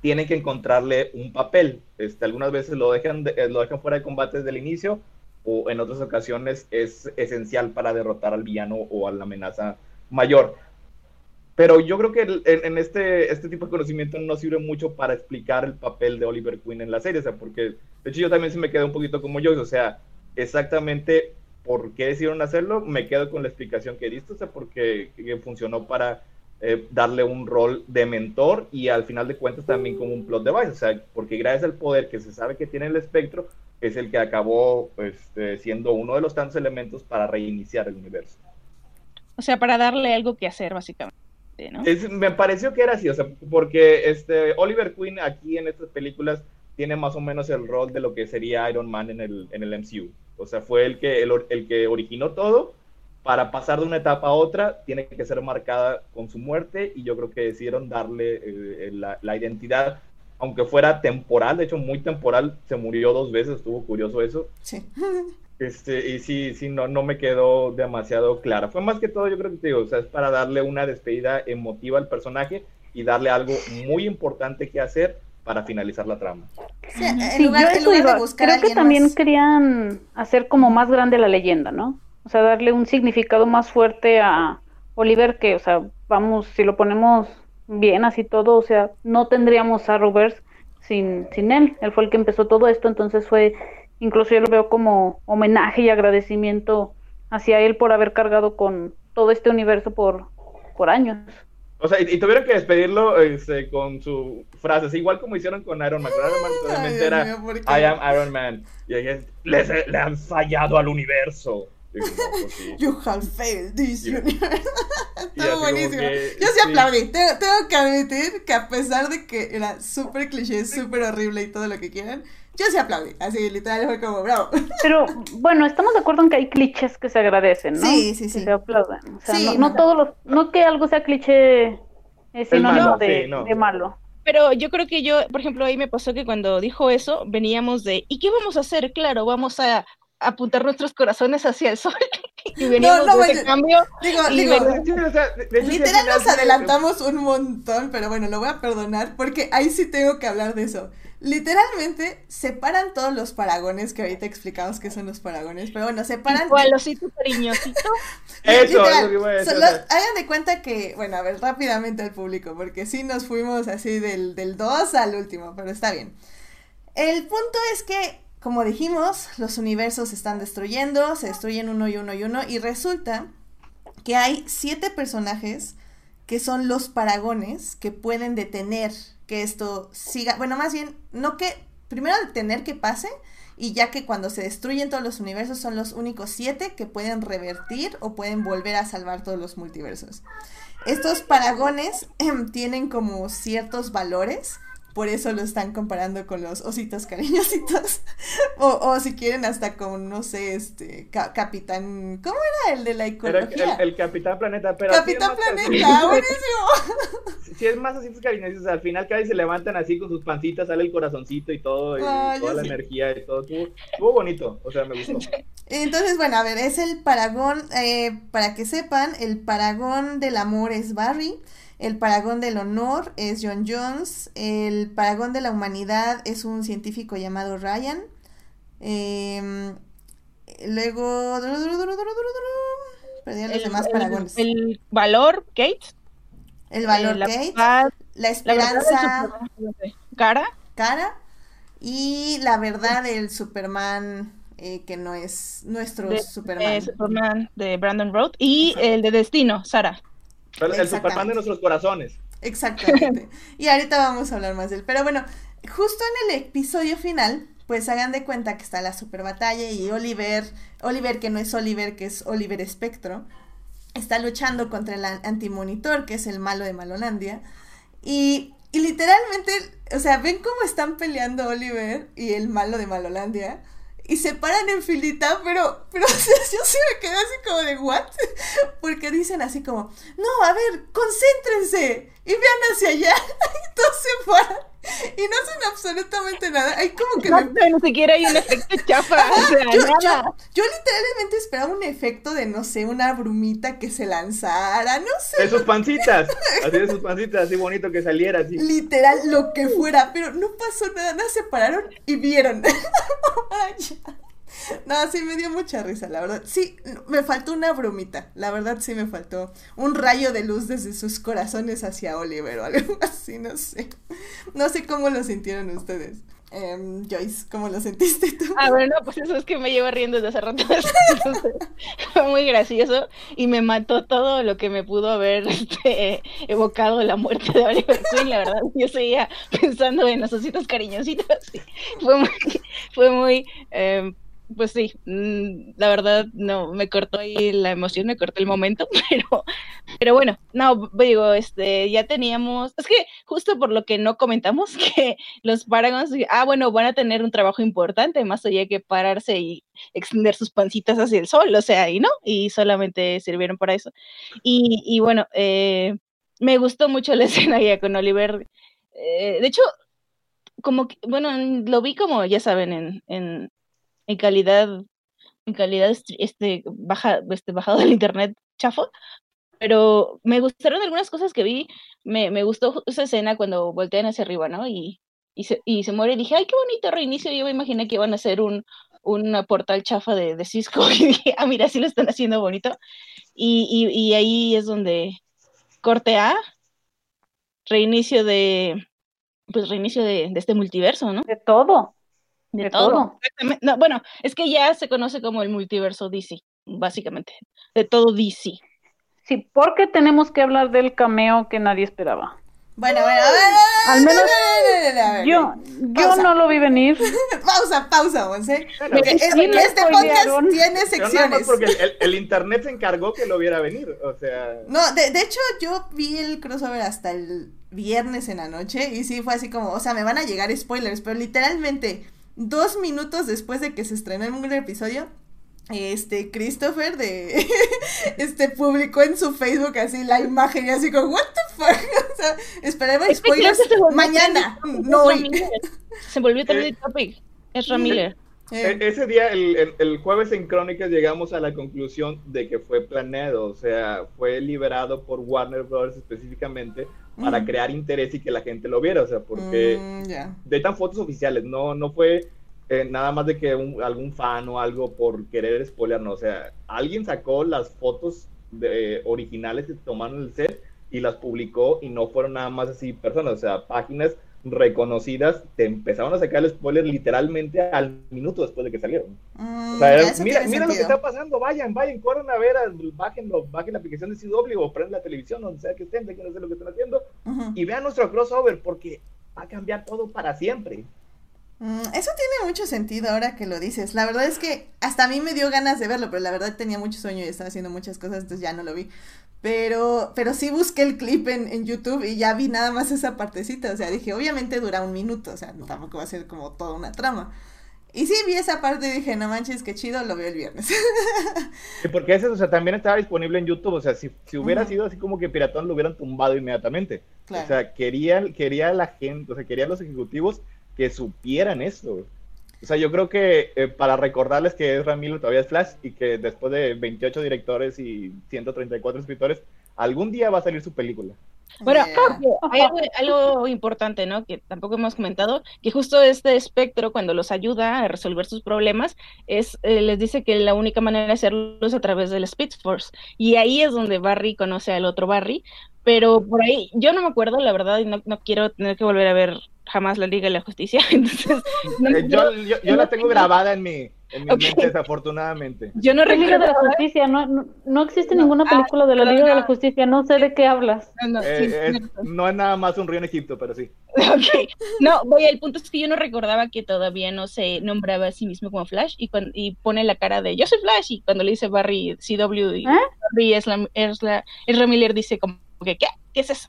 tienen que encontrarle un papel. Este, algunas veces lo dejan, de- eh, lo dejan fuera de combate desde el inicio, o en otras ocasiones es esencial para derrotar al villano o a la amenaza mayor. Pero yo creo que en, este, este tipo de conocimiento no sirve mucho para explicar el papel de Oliver Queen en la serie, o sea, porque de hecho yo también sí me quedé un poquito como yo, o sea, exactamente por qué decidieron hacerlo, me quedo con la explicación que diste, o sea, porque que funcionó para eh, darle un rol de mentor y al final de cuentas también como un plot device, o sea, porque gracias al poder que se sabe que tiene el espectro, es el que acabó este, siendo uno de los tantos elementos para reiniciar el universo. O sea, para darle algo que hacer, básicamente, ¿no? Es- me pareció que era así, o sea, porque este Oliver Queen aquí en estas películas tiene más o menos el rol de lo que sería Iron Man en el, en el MCU. O sea, fue el que, el, el que originó todo. Para pasar de una etapa a otra, tiene que ser marcada con su muerte y yo creo que decidieron darle eh, la, la identidad, aunque fuera temporal, de hecho muy temporal, se murió dos veces, estuvo curioso eso. Sí. Este, y sí, sí, no, no me quedó demasiado clara. Fue más que todo, yo creo que te digo, o sea, es para darle una despedida emotiva al personaje y darle algo muy importante que hacer para finalizar la trama. Sí, en Sí, lugar, yo en eso lugar iba. de buscar a Creo que también más- querían hacer como más grande la leyenda, ¿no? O sea, darle un significado más fuerte a Oliver que, o sea, vamos, si lo ponemos bien así todo, o sea, no tendríamos a Roberts sin, sin él. Él fue el que empezó todo esto, entonces fue, incluso yo lo veo como homenaje y agradecimiento hacia él por haber cargado con todo este universo por, por años. O sea, y, y tuvieron que despedirlo este, con su frase, así, igual como hicieron con Iron Man. Con Iron Man Ay, Dios era, mío. I am Iron Man. Y ahí es, "Les le han fallado al universo. Digo, "No, pues sí". You have failed this universe. como buenísimo. que, Yo sí sí. aplaudí. Tengo, tengo que admitir que a pesar de que era súper cliché, súper horrible y todo lo que quieran, yo sí aplaudí. Así, literal, fue como, bravo. Pero bueno, estamos de acuerdo en que hay clichés que se agradecen, ¿no? Sí, sí, Que sí. se aplauden. O sea, Sí, no, no. no todos los, no que algo sea cliché es sinónimo malo, de, sí, no. de malo. Pero yo creo que yo, por ejemplo, ahí me pasó que cuando dijo eso, veníamos de, ¿y qué vamos a hacer? Claro, vamos a apuntar nuestros corazones hacia el sol. y veníamos no, de cambio. Digo, digo, o sea, literal nos adelantamos un montón, pero bueno, lo voy a perdonar porque ahí sí tengo que hablar de eso. Literalmente separan todos los paragones que ahorita explicamos que son los paragones, pero bueno, separan. ¿Cuál osito cariñosito? Eso, es Literal, lo que iba a decir, hagan de cuenta que, bueno, a ver, rápidamente al público, porque sí nos fuimos así del, del 2 al último, pero está bien. El punto es que, como dijimos, los universos se están destruyendo, se destruyen uno y uno y uno, y resulta que hay siete personajes que son los paragones que pueden detener que esto siga, bueno, más bien, no que, primero detener que pase, y ya que cuando se destruyen todos los universos son los únicos siete que pueden revertir o pueden volver a salvar todos los multiversos. Estos paragones em, tienen como ciertos valores, por eso lo están comparando con los ositos cariñositos. o, o si quieren hasta con, no sé, este, ca- Capitán, ¿cómo era el de la era ecología? el, el Capitán Planeta, pero Capitán Planeta, buenísimo. Si es más así, pues cariñosos, al final cada vez se levantan así con sus pancitas, sale el corazoncito y todo, y Ay, toda la sí. energía y todo. Estuvo, estuvo bonito, o sea, me gustó. Entonces, bueno, a ver, es el paragón, eh, para que sepan, el paragón del amor es Barry, el paragón del honor es John Jones, el paragón de la humanidad es un científico llamado Ryan, em, luego... Perdí a los El, demás paragones. el valor, Kate. El valor eh, la Kate, paz, la la esperanza Superman, Cara. Cara y la verdad del Superman eh, que no es nuestro De- Superman. de Superman de Brandon Road y el de Destino, Sara. El. Superman de nuestros corazones. Exactamente. y ahorita vamos a hablar más de él. Pero bueno, justo en el episodio final, pues hagan de cuenta que está la super batalla y Oliver, Oliver que no es Oliver, que es Oliver Espectro, está luchando contra el an- antimonitor, que es el malo de Malolandia. Y, y literalmente, o sea, ven cómo están peleando Oliver y el malo de Malolandia. Y se paran en filita, pero, pero yo sí me quedé así como de, ¿what? Porque dicen así como, no, a ver, concéntrense y vean hacia allá. Y todos se paran y no hacen absolutamente nada. Hay como que No, me- ni siquiera hay un efecto chafa, o sea, yo, nada. yo- yo literalmente esperaba un efecto de, no sé, una brumita que se lanzara, no sé, De sus pancitas. Así de sus pancitas, así bonito que saliera así. literal, lo que fuera, pero no pasó nada, nada, se pararon y vieron. No, sí me dio mucha risa, la verdad. Sí, me faltó una bromita, la verdad sí me faltó un rayo de luz desde sus corazones hacia Oliver o algo así, no sé. No sé cómo lo sintieron ustedes. Em, Joyce, ¿cómo lo sentiste tú? Ah, bueno, pues eso es que me llevo riendo desde hace rato. Entonces, fue muy gracioso y me mató todo lo que me pudo haber este, evocado la muerte de Oliver Queen. La verdad, yo seguía pensando en los ositos cariñositos. fue muy, fue muy, eh, pues sí, mm, la verdad, no, me cortó ahí la emoción, me cortó el momento, pero, pero bueno, no, digo, este, ya teníamos, es que justo por lo que no comentamos, que los Paragons, ah, bueno, van a tener un trabajo importante, más allá que pararse y extender sus pancitas hacia el sol, o sea, y no, y solamente sirvieron para eso. Y, y bueno, eh, me gustó mucho la escena ya con Oliver. eh, de hecho, como que, bueno, lo vi como, ya saben, en, en, en calidad, en calidad est- este, baja, este, bajado del internet chafo, pero me gustaron algunas cosas que vi, me, me gustó esa escena cuando voltean hacia arriba, ¿no? Y, y, se, y se muere, y dije, ay, qué bonito reinicio, yo me imaginé que iban a hacer un, un portal chafa de, de Cisco, y dije, ah, mira, sí lo están haciendo bonito, y, y, y ahí es donde corte A, reinicio de, pues reinicio de, de este multiverso, ¿no? De todo. De, De todo. No, bueno, es que ya se conoce como el multiverso DC, básicamente. De todo DC. Sí, porque tenemos que hablar del cameo que nadie esperaba. Bueno, bueno, a ver, Al menos a ver, a ver, Yo, yo no lo vi venir. Pausa, pausa, es- sí este podcast tiene secciones. porque el, el- el internet se encargó que lo viera venir. O sea, No, de, de hecho yo vi el crossover hasta el viernes en la noche y sí fue así como, o sea, me van a llegar spoilers, pero literalmente dos minutos después de que se estrenó el primer episodio, este Christopher de este publicó en su Facebook así la imagen y así como what the fuck, o sea, Es spoilers mañana, no hoy. Se volvió trending topic. Ezra Miller. Eh, E- Ese día, el, el- el jueves en Crónicas, llegamos a la conclusión de que fue planeado, o sea, fue liberado por Warner Bros. específicamente para Mm. crear interés y que la gente lo viera, o sea, porque mm, ya. de tan fotos oficiales, no, no fue eh, nada más de que un- algún fan o algo por querer spoiler, no, o sea, alguien sacó las fotos de, originales que tomaron el set y las publicó y no fueron nada más así personas, o sea, páginas reconocidas te empezaron a sacar el spoiler literalmente al minuto después de que salieron. Mm, O sea, ya, era, eso mira, lo que está pasando, vayan, vayan, corran a ver, bájenlo, bajen la aplicación de CW o prenden la televisión, donde sea que estén, de hacer lo que están haciendo y vean nuestro crossover porque va a cambiar todo para siempre. Mm, eso tiene mucho sentido ahora que lo dices. La verdad es que hasta a mí me dio ganas de verlo, pero la verdad tenía mucho sueño y estaba haciendo muchas cosas, entonces ya no lo vi. Pero, pero sí busqué el clip en, en YouTube y ya vi nada más esa partecita. O sea, dije, obviamente dura un minuto, o sea, no, tampoco va a ser como toda una trama. Y sí vi esa parte y dije, no manches, qué chido, lo veo el viernes. Sí, porque ese, o sea, también estaba disponible en YouTube, o sea, si, si hubiera sido así como que Piratón lo hubieran tumbado inmediatamente. Claro. O sea, quería, quería la gente, o sea, querían los ejecutivos que supieran esto. O sea, yo creo que eh, para recordarles que Ezra Miller todavía es Flash y que después de 28 directores y 134 escritores, algún día va a salir su película. Bueno, Yeah. hay algo, algo importante, ¿no? Que tampoco hemos comentado, que justo este espectro, cuando los ayuda a resolver sus problemas, es eh, les dice que la única manera de hacerlo es a través del Speed Force. Y ahí es donde Barry conoce al otro Barry, pero por ahí, yo no me acuerdo, la verdad, y no, no quiero tener que volver a ver jamás la Liga de la Justicia. Entonces, no Eh, yo, yo, la tengo grabada en mi, En mi mente, desafortunadamente. Yo no La Liga de la recuerdo. Justicia, no, no, no existe No, ninguna ah, película de la Liga de la Justicia, no sé de qué hablas. No, no, sí, Eh, es- no es nada más un río en Egipto, pero sí. Ok. No, voy, el punto es que yo no recordaba que todavía no se nombraba a sí mismo como Flash y, cuan- y pone la cara de yo soy Flash y cuando le dice Barry CW y ¿Eh? Barry es la, es la, Ezra Miller dice como ¿qué? ¿Qué es eso?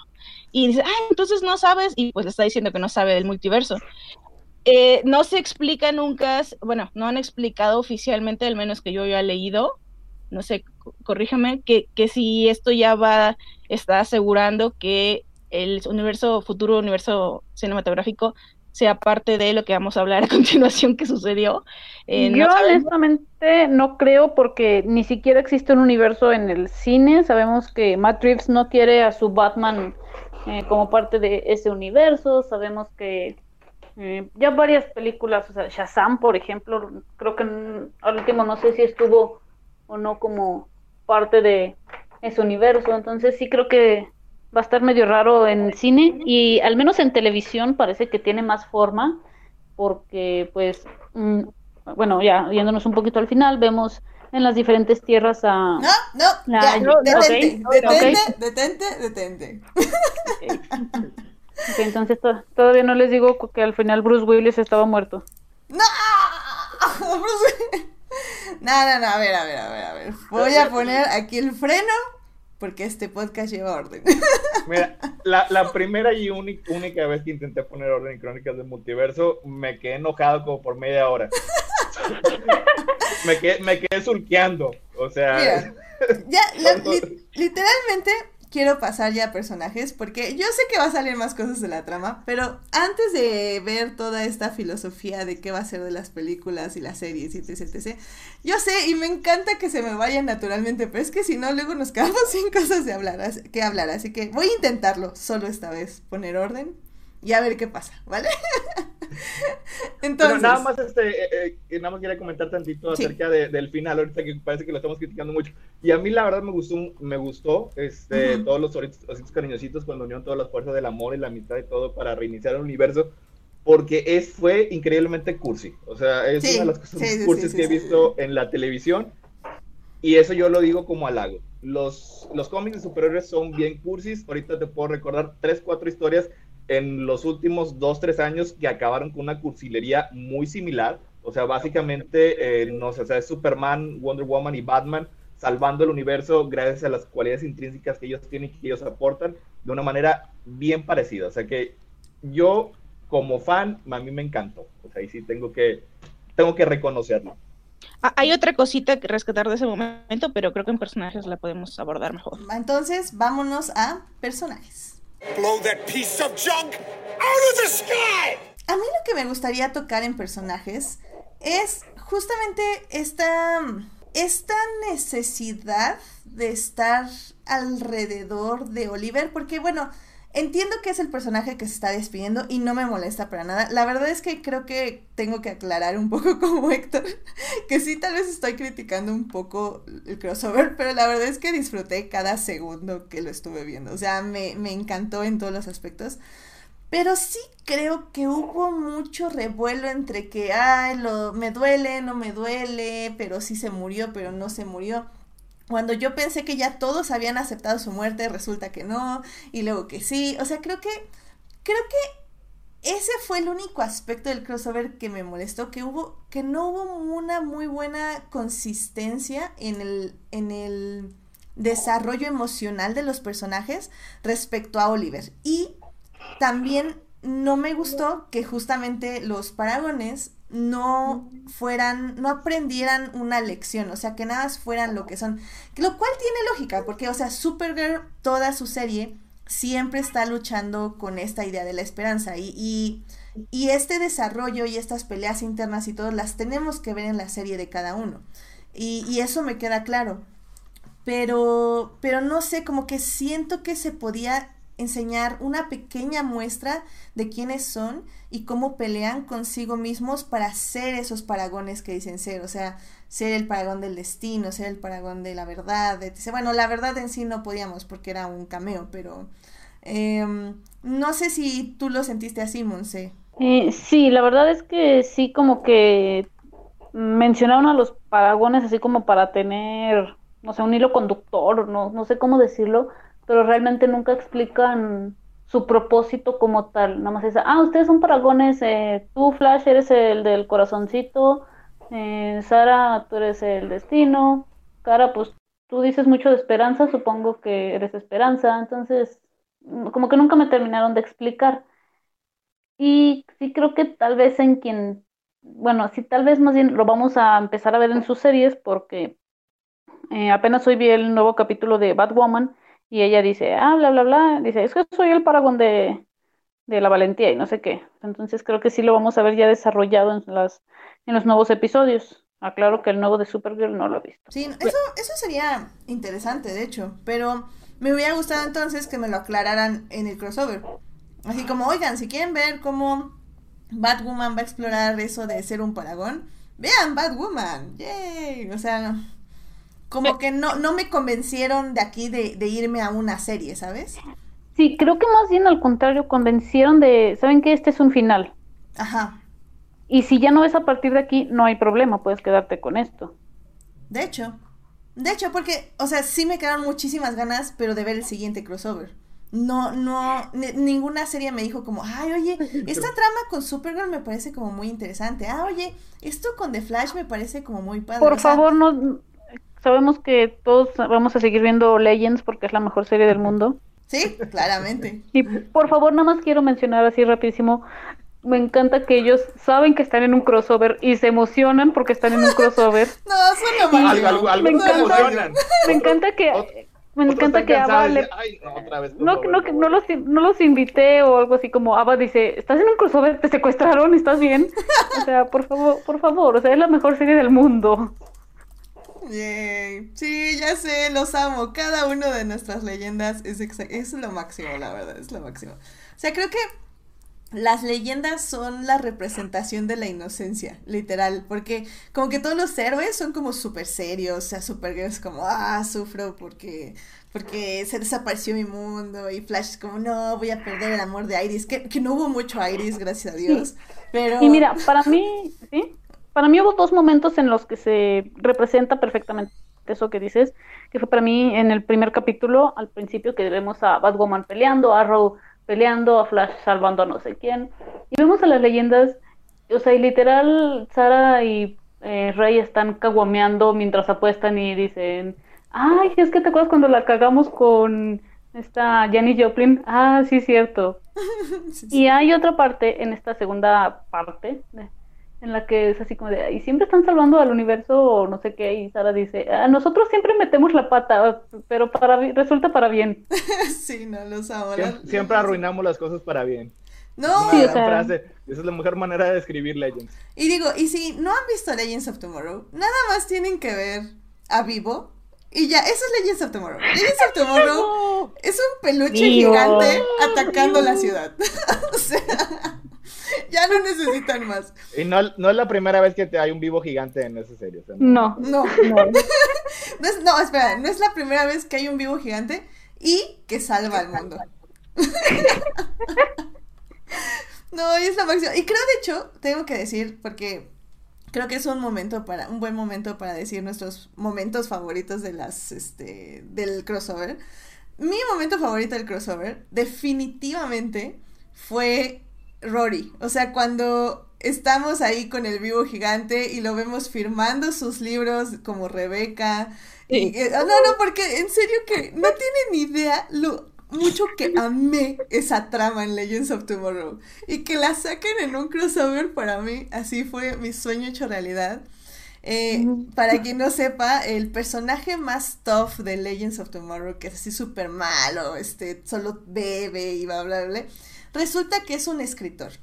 Y dice, ah, entonces no sabes y pues le está diciendo que no sabe del multiverso. Eh, no se explica nunca, bueno, no han explicado oficialmente, al menos que yo haya leído, no sé, co- corríjame, que, que si esto ya va, está asegurando que el universo, futuro universo cinematográfico sea parte de lo que vamos a hablar a continuación que sucedió. Eh, Yo honestamente no creo porque ni siquiera existe un universo en el cine. Sabemos que Matt Reeves no quiere a su Batman eh, como parte de ese universo. Sabemos que eh, ya varias películas, o sea, Shazam, por ejemplo, creo que al último no sé si estuvo o no como parte de ese universo. Entonces sí creo que va a estar medio raro en cine y al menos en televisión parece que tiene más forma porque pues mm, bueno ya yéndonos un poquito al final vemos en las diferentes tierras a No, no, La- ya, no, detente, ok, detente, ok. detente, detente. Ok. Ok, entonces to- todavía no les digo que al final Bruce Willis estaba muerto ¡No! Bruce- No, no, no, a ver, a ver, a ver, a ver. Voy a poner aquí el freno porque este podcast lleva orden. Mira, la, la primera y uni- única vez que intenté poner orden en Crónicas del Multiverso, me quedé enojado como por media hora. me, quedé, me quedé sulqueando. O sea, Mira, ya, li- literalmente quiero pasar ya a personajes porque yo sé que va a salir más cosas de la trama, pero antes de ver toda esta filosofía de qué va a ser de las películas y las series y etc, etc, yo sé y me encanta que se me vayan naturalmente, pero es que si no luego nos quedamos sin cosas de hablar, que hablar, así que voy a intentarlo solo esta vez, poner orden y a ver qué pasa, ¿vale? Entonces, Pero nada más, este, eh, eh, nada más quería comentar tantito Sí. acerca de- del final, ahorita que parece que lo estamos criticando mucho. Y a mí la verdad me gustó, me gustó este, Ujú. todos los ositos, ositos cariñositos cuando unieron todas las fuerzas del amor y la amistad y todo para reiniciar el universo, porque es, fue increíblemente cursi. O sea, es Sí, una de las cosas sí, cursis que he visto en la televisión. Y eso yo lo digo como halago. Los, los cómics de superhéroes son bien cursis. Ahorita te puedo recordar tres, cuatro historias en los últimos dos, tres años que acabaron con una cursilería muy similar. O sea, básicamente, eh, no sé, o sea, es Superman, Wonder Woman y Batman salvando el universo gracias a las cualidades intrínsecas que ellos tienen y que ellos aportan de una manera bien parecida. O sea que yo, como fan, a mí me encantó. O sea, ahí sí tengo que, tengo que reconocerlo. Ah, Hay otra cosita que rescatar de ese momento, pero creo que en personajes la podemos abordar mejor. entonces vámonos a personajes. Blow that piece of junk out of the sky! A mí lo que me gustaría tocar en personajes es justamente esta, esta necesidad de estar alrededor de Oliver, porque bueno, entiendo que es el personaje que se está despidiendo y no me molesta para nada. La verdad es que creo que tengo que aclarar un poco como Héctor, que sí tal vez estoy criticando un poco el crossover, pero la verdad es que disfruté cada segundo que lo estuve viendo. O sea, me, me encantó en todos los aspectos. Pero sí creo que hubo mucho revuelo entre que, ay, lo, me duele, no me duele, pero sí se murió, pero no se murió. Cuando yo pensé que ya todos habían aceptado su muerte, resulta que no, y luego que sí. O sea, creo que, creo que ese fue el único aspecto del crossover que me molestó, que hubo, que no hubo una muy buena consistencia en el, en el desarrollo emocional de los personajes respecto a Oliver. Y también no me gustó que justamente los paragones no fueran, no aprendieran una lección, o sea, que nada más fueran lo que son, lo cual tiene lógica, porque, o sea, Supergirl, toda su serie, siempre está luchando con esta idea de la esperanza y, y, y este desarrollo y estas peleas internas y todo las tenemos que ver en la serie de cada uno. Y, y eso me queda claro. Pero, pero no sé, como que siento que se podía enseñar una pequeña muestra de quiénes son y cómo pelean consigo mismos para ser esos paragones que dicen ser, o sea, ser el paragón del destino, ser el paragón de la verdad, etc. Bueno, la verdad en sí no podíamos porque era un cameo, pero eh, no sé si tú lo sentiste así, Monse. Eh, sí, la verdad es que sí, como que mencionaron a los paragones así como para tener, no sé, un hilo conductor, no, no sé cómo decirlo, pero realmente nunca explican su propósito como tal. Nada más es, ah, ustedes son paragones, eh, tú Flash eres el del corazoncito, eh, Sara tú eres el destino, Cara pues tú dices mucho de esperanza, supongo que eres esperanza, entonces mm, como que nunca me terminaron de explicar. Y sí creo que tal vez en quien, bueno, sí tal vez más bien lo vamos a empezar a ver en sus series porque eh, apenas hoy vi el nuevo capítulo de Batwoman y ella dice, ah, bla, bla, bla, dice, es que soy el paragón de, de la valentía y no sé qué. Entonces creo que sí lo vamos a ver ya desarrollado en, las, en los nuevos episodios. Aclaro que el nuevo de Supergirl no lo he visto. Sí, eso, eso sería interesante, de hecho, pero me hubiera gustado entonces que me lo aclararan en el crossover. Así como, oigan, si quieren ver cómo Batwoman va a explorar eso de ser un paragón, vean Batwoman, yay, o sea, como que no, no me convencieron de aquí de, de irme a una serie, ¿sabes? Sí, creo que más bien al contrario, convencieron de, ¿saben que Este es un final. Ajá. Y si ya no ves a partir de aquí, no hay problema, puedes quedarte con esto. De hecho, de hecho, porque, o sea, sí me quedaron muchísimas ganas, pero de ver el siguiente crossover. No, no, ni- ninguna serie me dijo como, ay, oye, esta trama con Supergirl me parece como muy interesante. Ah, oye, esto con The Flash me parece como muy padre. Por O sea, favor, no sabemos que todos vamos a seguir viendo Legends porque es la mejor serie del mundo. Sí, claramente. Y por favor, nada más quiero mencionar así rapidísimo, me encanta que ellos saben que están en un crossover y se emocionan porque están en un crossover. No, suena mal. Algo, algo, algo Me encanta. Me encanta que me Otros encanta que Ava le de, "Ay, no, otra vez no, crossover, no, que no no voy". los, no los invité o algo así como Ava dice, ¿estás en un crossover? ¿Te secuestraron? ¿Estás bien? O sea, por favor, por favor, o sea, es la mejor serie del mundo. Yay. Sí, ya sé, los amo. Cada uno de nuestras leyendas es, es lo máximo, la verdad, es lo máximo. O sea, creo que las leyendas son la representación de la inocencia, literal, porque como que todos los héroes son como súper serios, o sea, Supergirl es como, ah, sufro porque, porque se desapareció mi mundo, y Flash es como, no, voy a perder el amor de Iris, que, que no hubo mucho Iris, gracias a Dios, pero... Y mira, para mí, ¿sí? Para mí hubo dos momentos en los que se representa perfectamente eso que dices, que fue para mí en el primer capítulo, al principio, que vemos a Batwoman peleando, a Arrow peleando, a Flash salvando a no sé quién, y vemos a las leyendas, o sea, y literal, Sara y eh, Rey están caguameando mientras apuestan y dicen, ay, es que te acuerdas cuando la cagamos con esta Janis Joplin, ah, sí, cierto, Sí, sí. y hay otra parte en esta segunda parte en la que es así como de, y siempre están salvando al universo o no sé qué, y Sara dice, "Ah, nosotros siempre metemos la pata, pero para resulta para bien. Sí, no, los amo. Siempre, la- siempre arruinamos las cosas para bien. No, Sí, o sea- frase. Esa es la mejor manera de describir Legends. Y digo, y si no han visto Legends of Tomorrow, nada más tienen que ver a Vivo. Y ya, eso es Legends of Tomorrow. Legends of Tomorrow es un peluche Vivo. gigante atacando la ciudad. o sea, ya no necesitan más. Y no, no es la primera vez que te hay un vivo gigante en esa serie. o sea, no. No, No, no, es, no, espera, no es la primera vez que hay un vivo gigante y que salva al mundo. no, y es la máxima. Y creo, de hecho, tengo que decir, porque creo que es un momento para, un buen momento para decir nuestros momentos favoritos de las, este, del crossover. Mi momento favorito del crossover, definitivamente, fue Rory. O sea, cuando estamos ahí con el vivo gigante y lo vemos firmando sus libros como Rebeca. Y, Sí. eh, no, no, porque en serio que no tienen ni idea lo mucho que amé esa trama en Legends of Tomorrow. Y que la saquen en un crossover para mí, así fue mi sueño hecho realidad. Eh, para quien no sepa, el personaje más tough de Legends of Tomorrow, que es así súper malo, este, solo bebe y bla, bla, bla, resulta que es un escritor.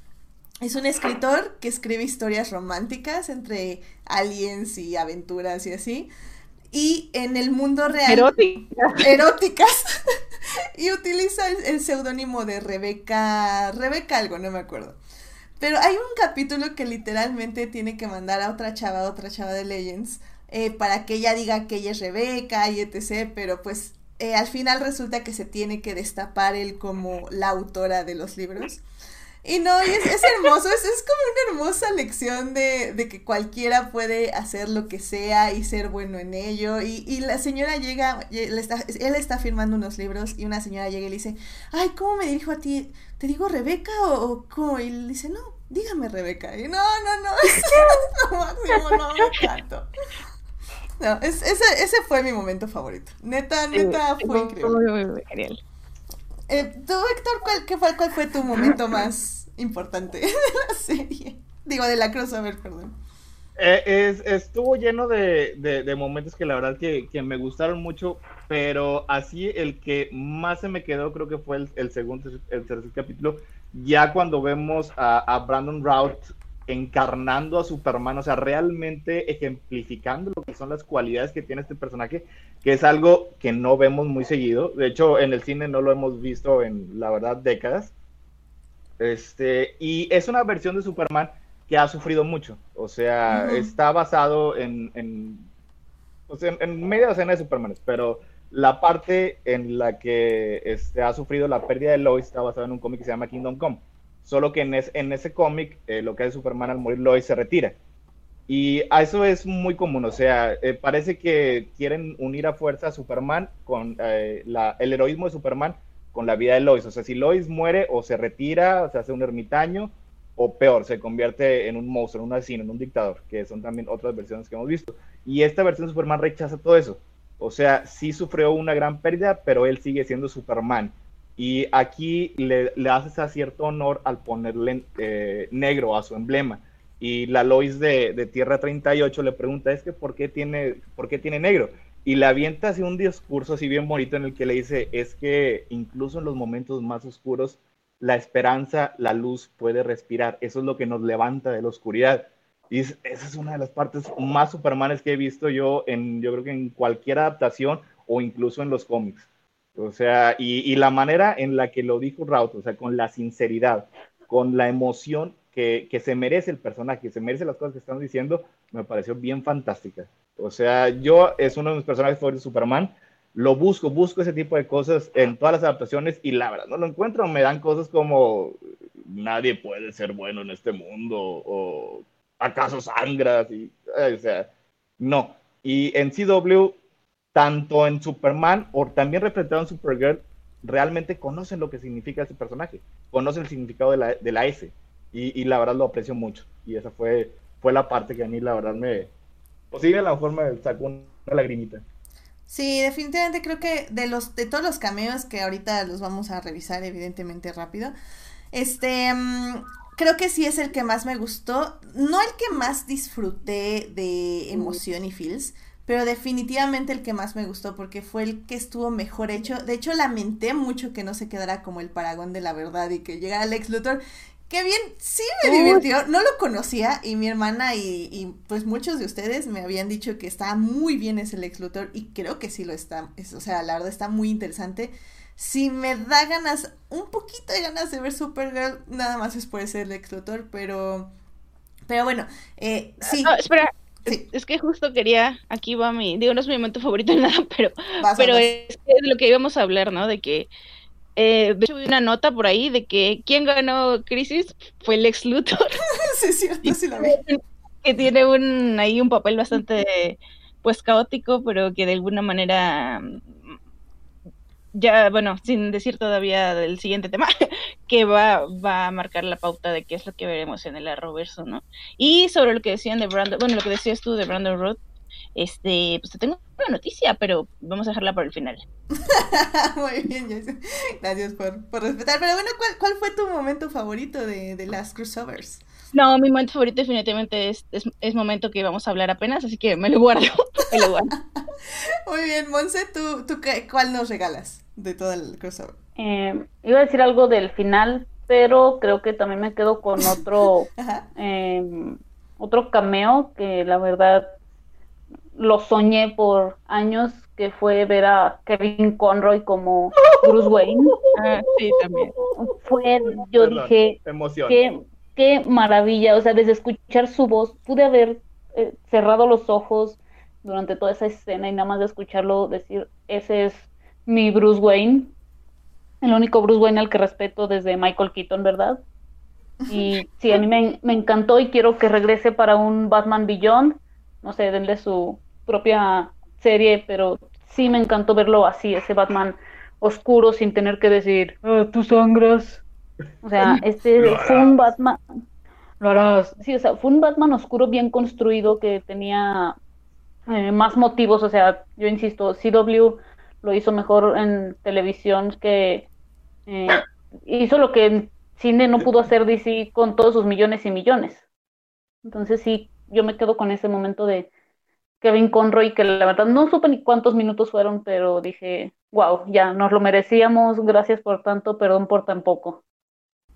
Es un escritor que escribe historias románticas entre aliens y aventuras y así. Y en el mundo real Erótica. eróticas y utiliza el, el seudónimo de Rebeca, Rebeca algo, no me acuerdo. Pero hay un capítulo que literalmente tiene que mandar a otra chava, a otra chava de Legends, eh, para que ella diga que ella es Rebeca y etc. Pero pues eh, al final resulta que se tiene que destapar él como la autora de los libros. Y no, es, es hermoso, es, es como una hermosa lección de, de que cualquiera puede hacer lo que sea y ser bueno en ello. Y, y la señora llega, él está, él está firmando unos libros y una señora llega y le dice, ay, ¿cómo me dirijo a ti? ¿Te digo Rebeca o, o cómo? Y le dice, no, dígame Rebeca. Y no, no, no, es lo máximo, no, me encantó. No, es, ese, ese fue mi momento favorito. Neta, neta, fue increíble. Muy, muy, muy genial. Eh, tú, Héctor, ¿cuál, qué fue, ¿cuál fue tu momento más importante de la serie? Digo, de la crossover, perdón. Eh, es, estuvo lleno de, de, de momentos que la verdad que, que, me gustaron mucho, pero así el que más se me quedó creo que fue el, el segundo, el tercer capítulo, ya cuando vemos a, a Brandon Routh encarnando a Superman, o sea, realmente ejemplificando lo que son las cualidades que tiene este personaje, que es algo que no vemos muy seguido. De hecho, en el cine no lo hemos visto en, la verdad, décadas. Este, y es una versión de Superman que ha sufrido mucho. O sea, uh -huh. está basado en, en, pues en, en media docena de Supermanes, pero la parte en la que este, ha sufrido la pérdida de Lois está basada en un cómic que se llama Kingdom Come. Solo que en, es, en ese cómic, eh, lo que hace Superman al morir Lois se retira. Y a eso es muy común, o sea, eh, parece que quieren unir a fuerza a Superman con eh, el heroísmo de Superman con la vida de Lois. O sea, si Lois muere o se retira, o se hace un ermitaño, o peor, se convierte en un monstruo, en un asesino, en un dictador, que son también otras versiones que hemos visto. Y esta versión de Superman rechaza todo eso. O sea, sí sufrió una gran pérdida, pero él sigue siendo Superman. Y aquí le, le haces a cierto honor al ponerle eh, negro a su emblema. Y la Lois de, de, Tierra 38 le pregunta, es que ¿por qué, tiene, ¿por qué tiene negro? Y le avienta así un discurso así bien bonito en el que le dice, es que incluso en los momentos más oscuros, la esperanza, la luz puede respirar. Eso es lo que nos levanta de la oscuridad. Y es, esa es una de las partes más supermanes que he visto yo en, yo creo que en cualquier adaptación o incluso en los cómics. O sea, y, la manera en la que lo dijo Raut, o sea, con la sinceridad, con la emoción que, que, se merece el personaje, se merece las cosas que están diciendo, me pareció bien fantástica. O sea, yo es uno de mis personajes favoritos de Superman, lo busco, busco ese tipo de cosas en todas las adaptaciones y la verdad no lo encuentro, me dan cosas como nadie puede ser bueno en este mundo o acaso sangras y, o sea, no. Y en CW tanto en Superman o también representado en Supergirl, realmente conocen lo que significa ese personaje, conocen el significado de la, de la S, y, y, la verdad lo aprecio mucho, y esa fue, fue la parte que a mí la verdad me, pues, a lo mejor me sacó una lagrimita. Sí, definitivamente creo que de los de todos los cameos que ahorita los vamos a revisar evidentemente rápido, este um, creo que sí es el que más me gustó, no el que más disfruté de emoción y feels, pero definitivamente el que más me gustó porque fue el que estuvo mejor hecho. De hecho, lamenté mucho que no se quedara como el paragón de la verdad y que llegara Lex Luthor. Qué bien, sí me divirtió. No lo conocía y mi hermana y, y, pues muchos de ustedes me habían dicho que estaba muy bien ese Lex Luthor y creo que sí lo está. Es, o sea, la verdad está muy interesante. Si me da ganas, un poquito de ganas de ver Supergirl, nada más es por ese Lex Luthor, pero... Pero bueno, eh, sí. No, espera, Sí. Es que justo quería, aquí va mi, digo, no es mi momento favorito en nada, pero, pero es, es, lo que íbamos a hablar, ¿no? De que, eh, de hecho, vi una nota por ahí de que quien ganó Crisis fue Lex Luthor. sí, es cierto, sí la vi. Que tiene un, ahí un papel bastante, pues, caótico, pero que de alguna manera ya, bueno, sin decir todavía del siguiente tema, que va, va a marcar la pauta de qué es lo que veremos en el Arrowverso, ¿no? Y sobre lo que decían de Brandon, bueno, lo que decías tú de Brandon Roth, este, pues te tengo una noticia, pero vamos a dejarla para el final. Muy bien, Jason. Gracias por, por, respetar. Pero bueno, ¿cuál, ¿cuál, fue tu momento favorito de, de las crossovers? No, mi momento favorito definitivamente es, es, es, momento que vamos a hablar apenas, así que me lo guardo. Me lo guardo. Muy bien, Monse, ¿tú, tú qué, cuál nos regalas de todo el crossover? Eh, iba a decir algo del final, pero creo que también me quedo con otro, eh, otro cameo que la verdad lo soñé por años, que fue ver a Kevin Conroy como Bruce Wayne. Ah, sí, también. Fue, yo Perdón, dije, emoción. Qué, qué maravilla, o sea, desde escuchar su voz, pude haber eh, cerrado los ojos durante toda esa escena y nada más de escucharlo decir, ese es mi Bruce Wayne, el único Bruce Wayne al que respeto desde Michael Keaton, ¿verdad? Y sí, a mí me, me encantó y quiero que regrese para un Batman Beyond. No sé, denle su propia serie, pero sí me encantó verlo así, ese Batman oscuro sin tener que decir, "Ah, tú sangras. O sea, este fue un. Batman, lo harás. Sí, o sea, fue un Batman oscuro bien construido que tenía eh, más motivos, o sea, yo insisto, CW lo hizo mejor en televisión que eh, hizo lo que en cine no pudo hacer DC con todos sus millones y millones. Entonces sí, yo me quedo con ese momento de Kevin Conroy, que la verdad no supe ni cuántos minutos fueron, pero dije, wow, ya nos lo merecíamos, gracias por tanto, perdón por tan poco.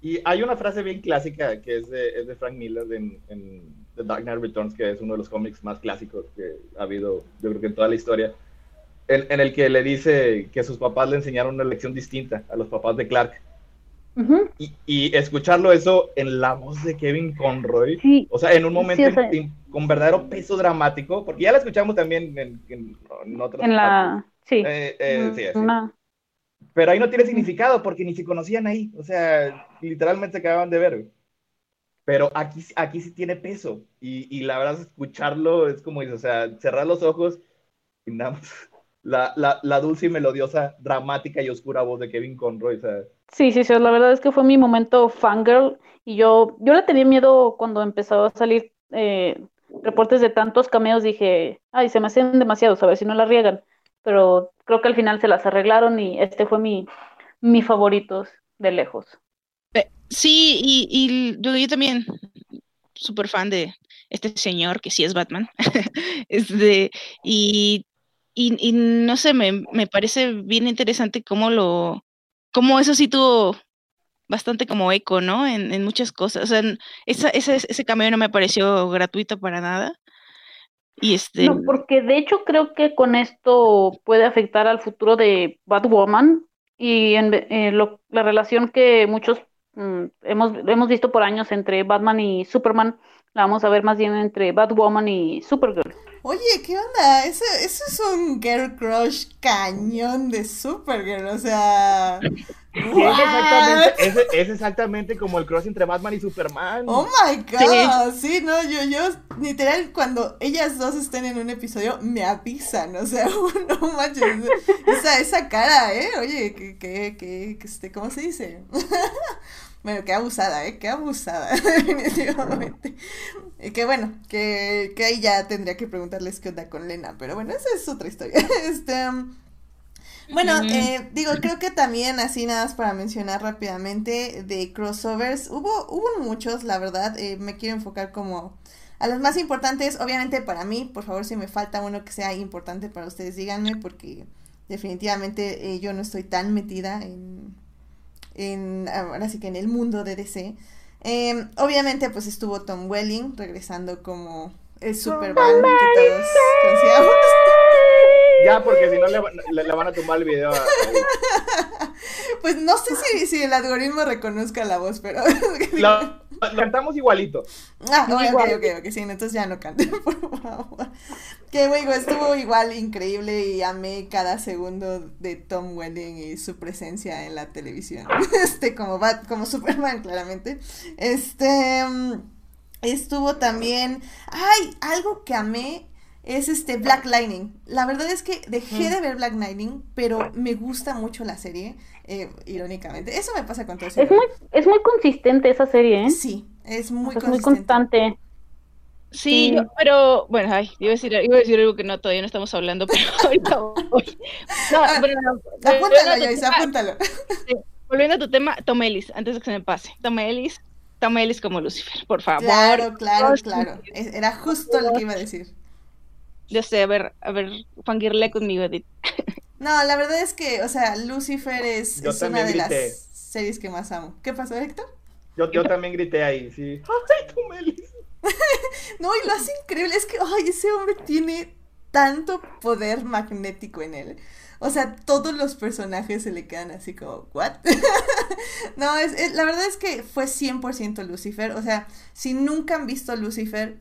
Y hay una frase bien clásica que es de, es de Frank Miller en, en The Dark Knight Returns, que es uno de los cómics más clásicos que ha habido, yo creo que en toda la historia, en, en el que le dice que sus papás le enseñaron una lección distinta a los papás de Clark. Ujú, Y, y escucharlo eso en la voz de Kevin Conroy, Sí, o sea, en un momento Sí, o sea- in- con verdadero peso dramático, porque ya la escuchamos también en, en, en otras en la... Sí. Eh, eh, sí, sí. una... Pero ahí no tiene significado porque ni se conocían ahí. O sea, literalmente se acababan de ver. Pero aquí, aquí sí tiene peso. Y, y la verdad, escucharlo es como o sea, cerrar los ojos y nada más. La, la, la dulce y melodiosa, dramática y oscura voz de Kevin Conroy. Sea, Sí, sí, sí, la verdad es que fue mi momento fangirl y yo, yo le tenía miedo cuando empezó a salir eh, reportes de tantos cameos, dije, ay, se me hacen demasiados, a ver si no la riegan, pero creo que al final se las arreglaron y este fue mi, mi favorito de lejos. Eh, Sí, y, y yo, yo también, súper fan de este señor que sí es Batman. Este, y, y, y no sé, me, me parece bien interesante cómo lo, cómo eso sí tuvo bastante como eco, ¿no? En, en muchas cosas. O sea, n- esa, ese, cameo no me pareció gratuito para nada. Y este, No, porque de hecho creo que con esto puede afectar al futuro de Batwoman y en, eh, lo- la relación que muchos mm, hemos, hemos visto por años entre Batman y Superman, la vamos a ver más bien entre Batwoman y Supergirl. Oye, ¿qué onda? Eso, eso es un girl crush cañón de Supergirl, o sea... es what? exactamente, es, es exactamente como el cross entre Batman y Superman. Oh my god, sí, no, yo, yo, literal, cuando ellas dos estén en un episodio, me avisan, o sea, no manches, esa, esa cara, ¿eh? Oye, que, que, que, que este, ¿cómo se dice? Bueno, qué abusada, ¿eh? Qué abusada, definitivamente. Y que bueno, que, que ahí ya tendría que preguntarles qué onda con Lena, pero bueno, esa es otra historia. Este, um, bueno, eh, digo, creo que también así nada más para mencionar rápidamente de crossovers, hubo, hubo muchos, la verdad, eh, me quiero enfocar como a los más importantes, obviamente para mí, por favor, si me falta uno que sea importante para ustedes, díganme, porque definitivamente eh, yo no estoy tan metida en, en, ahora sí que en el mundo de DC. Eh, obviamente, pues estuvo Tom Welling regresando como el Superman que todos conocíamos. Ya, porque si no le, va- le- le van a tomar el video. a- Pues no sé si, si el algoritmo reconozca la voz, pero... Lo, lo cantamos igualito. Ah, ok, Igual. ok, ok, ok, sí, entonces ya no canten, por favor. Que bueno, estuvo igual increíble y amé cada segundo de Tom Welling y su presencia en la televisión. Este, como Bat, como Superman, claramente. Este, mm, estuvo también, ay, algo que amé es este Black Lightning. La verdad es que dejé de ver Black Lightning, pero me gusta mucho la serie, eh, irónicamente. Eso me pasa con todo Es muy, es muy consistente esa serie, ¿eh? Sí, es muy O sea, es muy consistente. constante. sí, sí. yo- pero bueno, ay, iba a decir, iba a decir algo que no, todavía no estamos hablando, pero ahorita voy. No, Ah, pero no, Apúntalo, Joyce, apúntalo. Volviendo a tu tema, Tom Ellis, antes de que se me pase. Tom Ellis, Tom Ellis como Lucifer, por favor. Claro, claro, claro. Era justo lo que iba a decir. Yo sé, a ver, a ver, fangirle conmigo, Edith. No, la verdad es que, o sea, Lucifer es, una de las series que más amo. ¿Qué pasó, Héctor? Yo, yo también grité ahí, sí. ¡Ay, tú, Melis! No, y lo hace increíble. Es que, ay, ese hombre tiene tanto poder magnético en él. O sea, todos los personajes se le quedan así como, ¿what? no, es, es- la verdad es que fue 100% Lucifer. O sea, si nunca han visto Lucifer,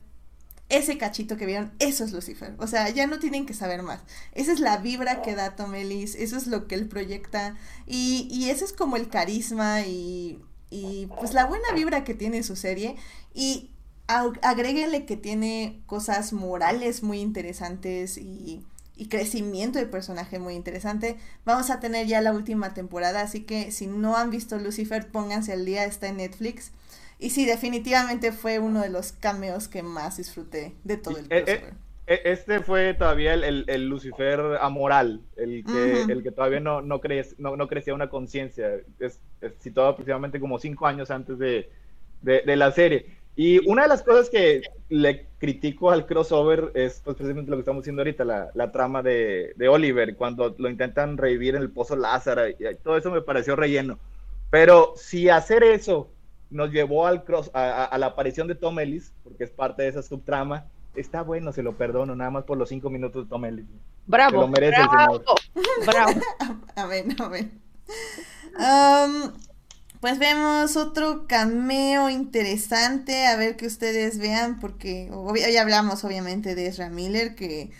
ese cachito que vieron, eso es Lucifer. O sea, ya no tienen que saber más. Esa es la vibra que da Tom Ellis, eso es lo que él proyecta. Y, y ese es como el carisma y, y pues la buena vibra que tiene su serie y ag- agréguenle que tiene cosas morales muy interesantes y, y crecimiento de personaje muy interesante. Vamos a tener ya la última temporada, así que si no han visto Lucifer, pónganse al día, está en Netflix. Y sí, definitivamente fue uno de los cameos que más disfruté de todo el Eh, eh, crossover. E- Este fue todavía el, el- el Lucifer amoral, el que, Ujú. el que todavía no, no, cre- no, no crecía una conciencia. Es, es situado aproximadamente como cinco años antes de, de- de la serie. Y una de las cosas que le critico al crossover es pues, precisamente lo que estamos haciendo ahorita, la, la trama de, de Oliver, cuando lo intentan revivir en el Pozo Lázaro, y todo eso me pareció relleno. Pero si hacer eso nos llevó al cross, a, a- a la aparición de Tom Ellis, porque es parte de esa subtrama, está bueno, se lo perdono, nada más por los cinco minutos de Tom Ellis. Bravo. Se lo merece el bravo, bravo. Amén, amén. Am, pues vemos otro cameo interesante, a ver que ustedes vean, porque ya hablamos obviamente de Ezra Miller, que,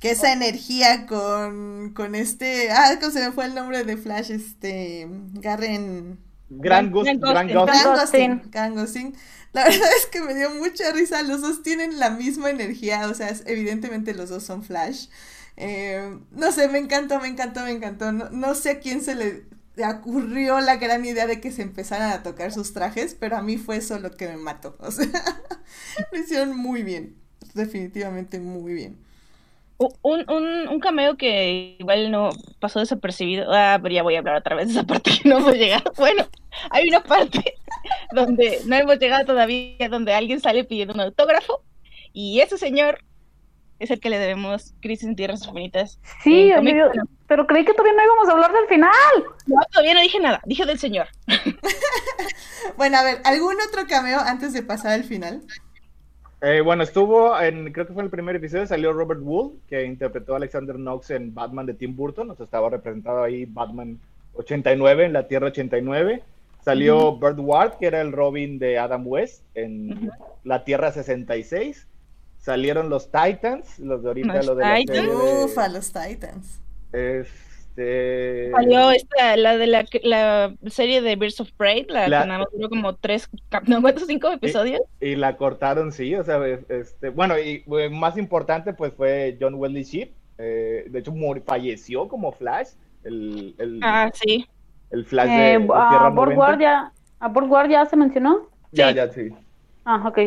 que esa energía con, con este, ah, ¿cómo se me fue el nombre de Flash? Este, Garren... Gran Gran- Gran Gosling. Gran Gosling. Gosling, Gran Gosling. La verdad es que me dio mucha risa. Los dos tienen la misma energía. O sea, es- evidentemente los dos son Flash. Eh, no sé, me encantó, me encantó, me encantó. No, no sé a quién se le ocurrió la gran idea de que se empezaran a tocar sus trajes, pero a mí fue eso lo que me mató. O sea, lo hicieron muy bien. Definitivamente muy bien. Un, un, un cameo que igual no pasó desapercibido. Ah, pero ya voy a hablar otra vez de esa parte que no hemos llegado. Bueno, hay una parte donde no hemos llegado todavía, donde alguien sale pidiendo un autógrafo. Y ese señor es el que le debemos Crisis en Tierras Infinitas. Sí, Eh, oye, yo- bueno. pero creí que todavía no íbamos a hablar del final. No, todavía no dije nada, dije del señor. Bueno, a ver, ¿algún otro cameo antes de pasar al final? Eh, bueno, estuvo en, creo que fue en el primer episodio, salió Robert Wool, que interpretó a Alexander Knox en Batman de Tim Burton, nos estaba representado ahí Batman 89, en la Tierra 89. Salió Burt Ward, que era el Robin de Adam West, en la Tierra 66. Salieron los Titans, los de ahorita, Los lo de la Titans. serie de- Ufa, los Titans. Este... Salió esta, la de la, la serie de Birds of Prey, la, La- que nada más duró como tres, no, ¿cuántos? Cinco episodios. Y la cortaron, sí, o sea, es- este, bueno, y eh, más importante pues fue John Wesley Shipp, eh, de hecho mur- falleció como Flash, el, el, Ah, sí. el Flash de, Eh, de a Tierra Borg 90. Ward ya, a Borg Ward ya se mencionó. Ya, Sí. ya, sí. Ah, ok.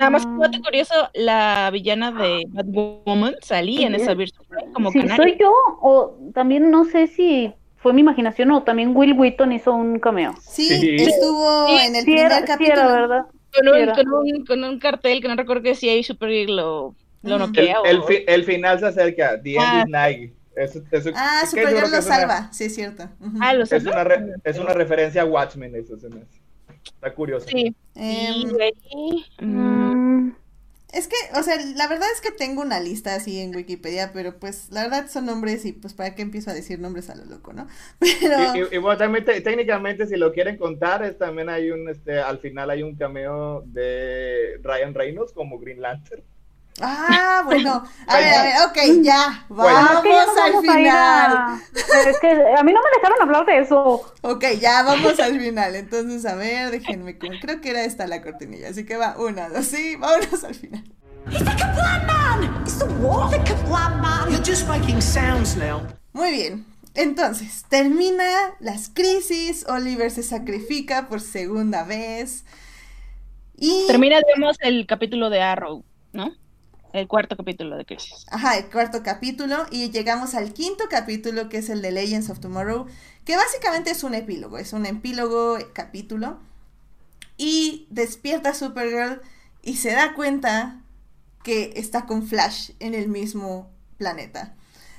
Nada más, un dato curioso, la villana de Batwoman salía en Sí, esa Prey como Si canario. soy yo, o también no sé si fue mi imaginación o también Will Wheaton hizo un cameo. Sí, Sí. estuvo Sí, en el Sí primer era, sí capítulo. era, ¿verdad? Con Sí un, con, un, con un cartel que no recuerdo qué decía y Supergirl lo, lo. El, noquea. o- el, fi- el final se acerca, The End Ah. is Nigh. Eso, eso- Ah, que Supergirl que lo una- salva, sí es cierto. Ah, lo sé. Es una, re- es una referencia a Watchmen, eso se me hace. Está curioso. Sí. Em, mm, Mm, Es que, o sea, la verdad es que tengo una lista así en Wikipedia, pero pues la verdad son nombres y pues para qué empiezo a decir nombres a lo loco, ¿no? Pero... Y, y- y bueno, también te- técnicamente, si lo quieren contar, es, también hay un, este, al final hay un cameo de Ryan Reynolds como Green Lantern. Ah, bueno. A ver, a ver, ok, ya. Bueno. Vamos es que ya nos al a final. Es que a mí no me dejaron hablar de eso. Ok, ya vamos al final. Entonces, a ver, déjenme. con- Creo que era esta la cortinilla. Así que va, una, dos, sí, vámonos al final. The Man! It's the war, the Kablam Man! You're just making sounds now. Muy bien. Entonces, termina las crisis. Oliver se sacrifica por segunda vez. Y. termina, digamos, el capítulo de Arrow, ¿no? El cuarto capítulo de Crisis. Ajá, el cuarto capítulo y llegamos al quinto capítulo que es el de Legends of Tomorrow, que básicamente es un epílogo, es un epílogo capítulo y despierta Supergirl y se da cuenta que está con Flash en el mismo planeta.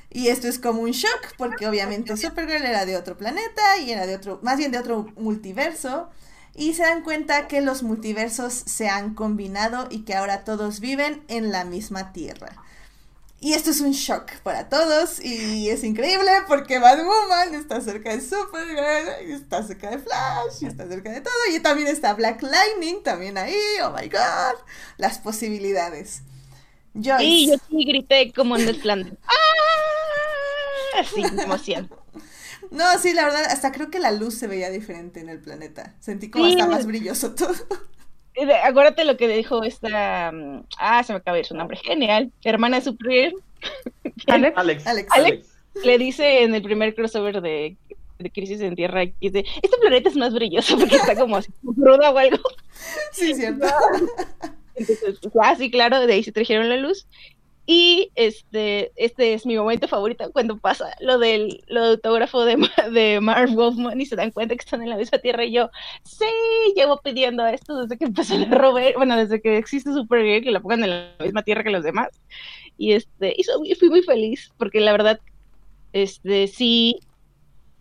Y esto es como un shock porque obviamente Supergirl era de otro planeta y era de otro, más bien de otro multiverso. Y se dan cuenta que los multiversos se han combinado y que ahora todos viven en la misma Tierra. Y esto es un shock para todos y es increíble porque Batwoman está cerca de Supergirl, y está cerca de Flash, y está cerca de todo. Y también está Black Lightning también ahí, oh my god, las posibilidades. Joyce. Y yo sí grité como en el plan. ¡Ah! Así, emoción. No, sí, la verdad, hasta creo que la luz se veía diferente en el planeta. Sentí como Sí. hasta más brilloso todo. Acuérdate lo que dijo esta. mm, Ah, se me acaba de ir su nombre. Genial. Hermana de Superior. Alex, Alex. Alex. Alex. Le dice en el primer crossover de, de Crisis en Tierra que dice, este planeta es más brilloso porque está como así, cruda o algo. Sí, cierto. Entonces, pues, ah, sí, claro, de ahí se trajeron la luz. Y este, este es mi momento favorito cuando pasa lo del lo autógrafo de, de Marv Wolfman y se dan cuenta que están en la misma tierra y yo, sí, llevo pidiendo esto desde que empezó la Robert, bueno, desde que existe Supergirl, que la pongan en la misma tierra que los demás. Y este, y so- y fui muy feliz porque la verdad, este, sí,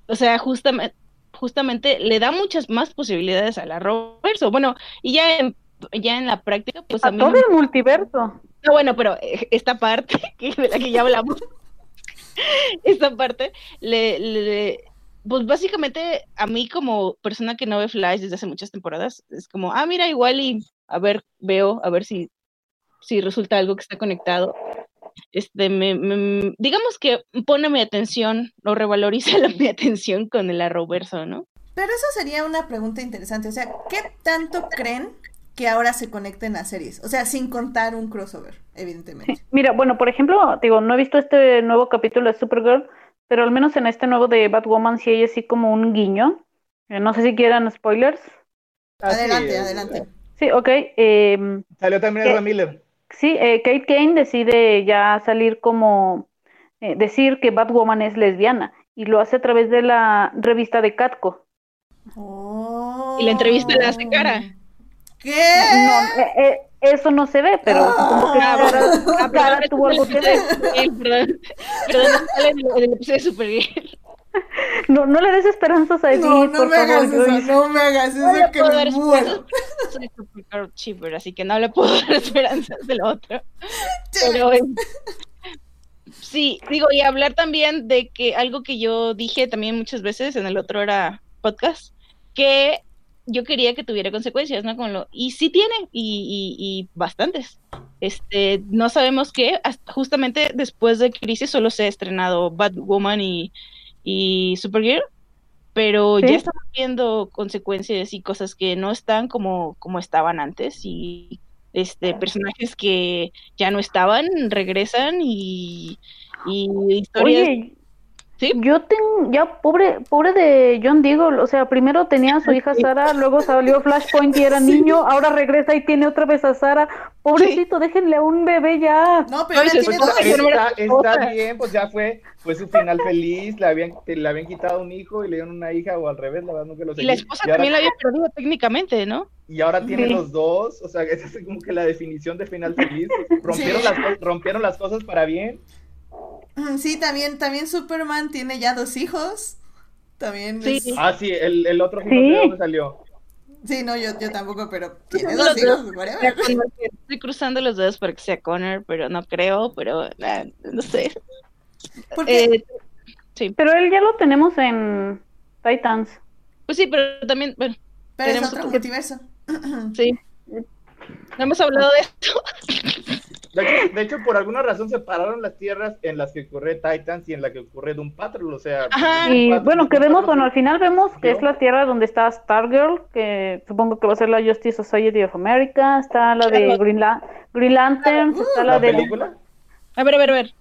o sea, justamente, justamente le da muchas más posibilidades a la Roverso. Bueno, y ya en, ya en la práctica, pues a, a mí no todo el multiverso. no, bueno, pero eh, esta parte que, de la que ya hablamos, esta parte, le, le- pues básicamente a mí como persona que no ve Flash desde hace muchas temporadas, es como, ah, mira, igual y a ver, veo, a ver si, si resulta algo que está conectado. Este, me, me- digamos que pone mi atención o revaloriza la- mi atención con el Arrowverso, ¿no? Pero eso sería una pregunta interesante. O sea, ¿qué tanto creen que ahora se conecten las series? O sea, sin contar un crossover, evidentemente. Mira, bueno, por ejemplo, digo, no he visto este nuevo capítulo de Supergirl, pero al menos en este nuevo de Batwoman sí hay así como un guiño. Eh, no sé si quieran spoilers. Adelante, eh, adelante. Sí, ok. em, Salió también. Ezra Miller. Sí, eh, Kate Kane decide ya salir como eh, decir que Batwoman es lesbiana y lo hace a través de la revista de Catco. Oh. Y la entrevista la hace Cara. ¿Qué? No, eh, eh, eso no se ve, pero supongo que Ah, Cara, Ah, tuvo algo que ver. Sí, Perdón, perdón, no el- episodio de Supergirl. No, no le des esperanzas a Edith, No, no por me favor, hagas eso, no me hagas No eso que puedo me dar muero. esperanzas. Soy Supergirl Cheaper, así que no le puedo dar esperanzas de lo otro. Pero eh, sí, digo, y hablar también de que algo que yo dije también muchas veces en el otro era podcast, que yo quería que tuviera consecuencias, ¿no? Con lo, y sí tiene, y, y, y bastantes. Este, no sabemos qué, hasta justamente después de Crisis solo se ha estrenado Batwoman y, y Supergirl, pero Sí. ya estamos viendo consecuencias y cosas que no están como, como estaban antes, y este personajes que ya no estaban regresan y, y historias Oye, Sí. yo tengo, ya pobre, pobre de John Deagle, o sea, primero tenía a su hija Sara, luego salió Flashpoint y era niño, ahora regresa y tiene otra vez a Sara. Pobrecito, déjenle a un bebé ya. No, pero tiene Está, está bien, pues ya fue, fue su final feliz, le habían, le habían quitado un hijo y le dieron una hija o al revés, la verdad nunca lo y seguí. la esposa y ahora, también la había perdido técnicamente, ¿no? y ahora tiene Sí. los dos, o sea, esa es como que la definición de final feliz. Rompieron, Sí. las, rompieron las cosas para bien. Sí, también, también Superman tiene ya dos hijos. También Sí. es- Ah, sí, el, el otro no sé Sí. de dónde salió. Sí, no, yo, yo tampoco, pero tiene dos hijos. Estoy cruzando los dedos para que sea Connor, pero no creo, pero ah, no sé. Porque, Eh, sí, Pero él ya lo tenemos en Titans. pues sí, pero también, bueno, pero es tenemos otro otro- multiverso. sí. No hemos hablado de esto. De hecho, de hecho, por alguna razón separaron las tierras en las que ocurre Titans y en la que ocurre Doom Patrol, o sea... Ajá. Y Patrol- bueno, que Doom vemos, Patrol- bueno, al final vemos que ¿Yo? es la tierra donde está Stargirl, que supongo que va a ser la Justice Society of America, está la de. Green, La- Green Lanterns, está la, ¿La de película? A ver, a ver, a ver.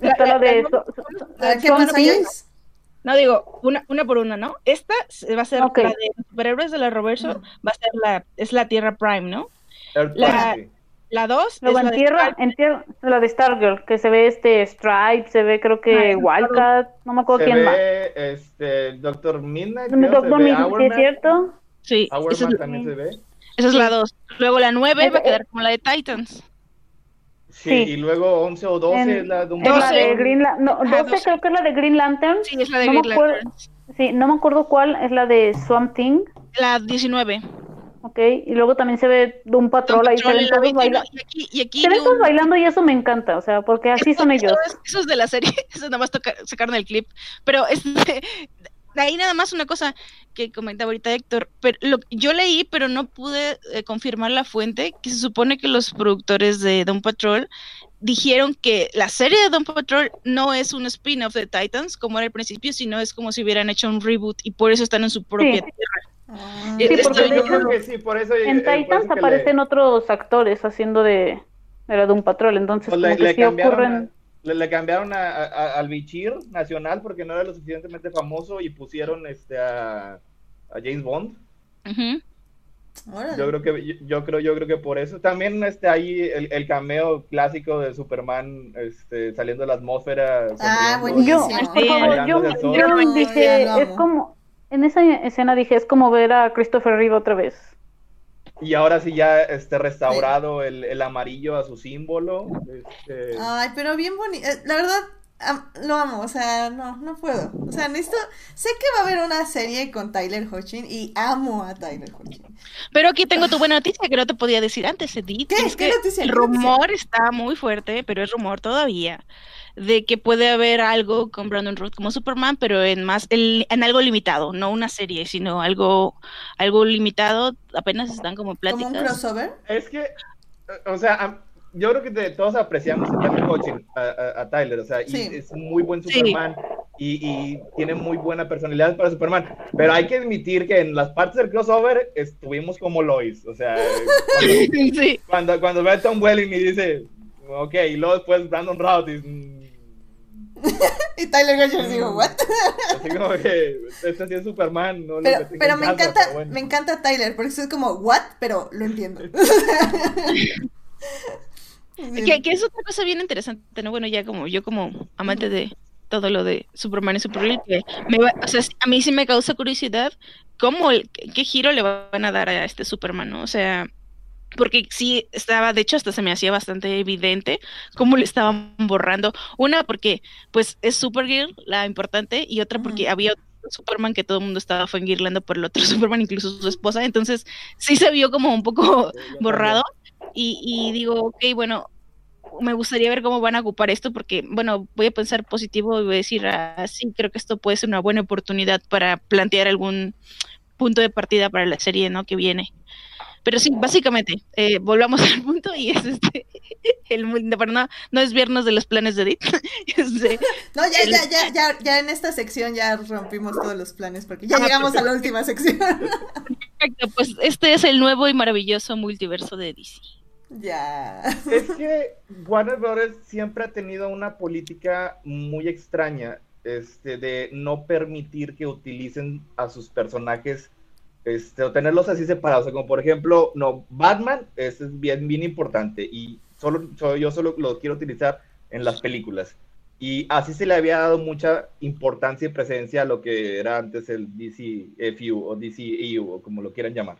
está la de La- So- ver, ¿qué. Joyce? No digo, una, una por una, ¿no? Esta va a ser la de los superhéroes de la Roverso, va a ser la, es la Tierra Prime, ¿no? La-. La dos Luego es la en de tierra, Stark, en tierra, la de Stargirl, que se ve este Stripe, se ve creo que no Wildcat, no me acuerdo Se quién más. ve este, Doctor Midnight, Me creo, se tocó ve mi, sí Hourman. es cierto. sí, esa Hourman es, también se ve. esa es la dos. Luego la nueve va a Eh, quedar como la de Titans. Sí, Sí. y luego 11 o 12 En- es la de un Es la Doce. de Green La- no, Ajá, 12 doce. creo que es la de Green Lantern. Sí, es la de no Green Lanterns. Sí, no me acuerdo cuál es la de Swamp Thing. La 19. Ok, y luego también se ve de un patrol Don ahí, se ven todos 21, bailando. y aquí, y aquí Se ven vi todos un- bailando y eso me encanta, o sea, porque así son ellos. es- Eso es de la serie, eso nada más toca- sacaron el clip. Pero este, de ahí nada más una cosa que comentaba ahorita Héctor. Pero lo, yo leí, pero no pude eh, confirmar la fuente, que se supone que los productores de Doom Patrol dijeron que la serie de Doom Patrol no es un spin-off de Titans como era al principio, sino es como si hubieran hecho un reboot y por eso están en su propia Sí. tierra. Ah. Sí, porque de yo hecho, creo que sí, por eso. eh, en eso Titans le- aparecen otros actores haciendo de, de la Doom Patrol, entonces pues como le, que le sí ocurren... a- le, le cambiaron a- a- al Bichir nacional porque no era lo suficientemente famoso y pusieron este a, a James Bond. Yo creo que yo, yo creo yo creo que por eso también este ahí el, el cameo clásico de Superman este saliendo de la atmósfera Ah. Yo, Buenísimo. por favor, yo, yo No, dije, es como, en esa escena dije, es como ver a Christopher Reeve otra vez. Y ahora sí ya este restaurado el, el amarillo a su símbolo. Este, Ay, pero bien bonito. La verdad, am- lo amo. O sea, no, no puedo. O sea, necesito. Sé que va a haber una serie con Tyler Hoechlin y amo a Tyler Hoechlin. Pero aquí tengo tu buena noticia que no te podía decir antes, Edith. ¿Qué? Es ¿Qué que noticia? el rumor está muy fuerte, pero es rumor todavía, de que puede haber algo con Brandon Root como Superman, pero en más, el- en algo limitado, no una serie, sino algo, algo limitado. Apenas están como Como un pláticas. crossover. Es que, o sea, yo creo que de- todos apreciamos a a, a- a Tyler, o sea, y Sí. es muy buen Sí. Superman y, y tiene muy buena personalidad para Superman, pero hay que admitir que en las partes del crossover estuvimos como Lois, o sea, cuando, Sí. cuando, cuando ve a Tom Welling y dice, ok, y luego después Brandon Routh y mm, Y Tyler Hoechlin digo, ¿what? así como que este sí es Superman, no Pero, me casa, encanta, pero bueno. me encanta Tyler, porque es como, ¿what? Pero lo entiendo. Que, que es otra cosa bien interesante, ¿no? Bueno, ya como yo como amante de todo lo de Superman y Supergirl, que me va- o sea, a mí sí me causa curiosidad cómo, el- qué, qué giro le van a dar a este Superman, ¿no? O sea, porque sí estaba, de hecho, hasta se me hacía bastante evidente cómo le estaban borrando. Una, porque pues es Supergirl la importante, y otra porque Ujú. había otro Superman que todo el mundo estaba fangirlando por el otro Superman, incluso su esposa, entonces sí se vio como un poco borrado y, y digo, ok, bueno, me gustaría ver cómo van a ocupar esto porque, bueno, voy a pensar positivo y voy a decir, ah, sí, creo que esto puede ser una buena oportunidad para plantear algún punto de partida para la serie, ¿no? Que viene. Pero sí, básicamente, eh, volvamos al punto y es este, el, para no, no desviarnos de los planes de Edith. Este, No, ya, El- ya, ya, ya, ya en esta sección ya rompimos todos los planes, porque ya Ah, llegamos a la última sección. perfecto, pues este es el nuevo y maravilloso multiverso de DC. ya. Es que Warner Bros. siempre ha tenido una política muy extraña, este, de no permitir que utilicen a sus personajes, este, o tenerlos así separados. O sea, como por ejemplo, no, Batman, es bien, bien importante, y solo, so- yo solo lo quiero utilizar en las películas. Y así se le había dado mucha importancia y presencia a lo que era antes el DCFU o DCEU, o como lo quieran llamar.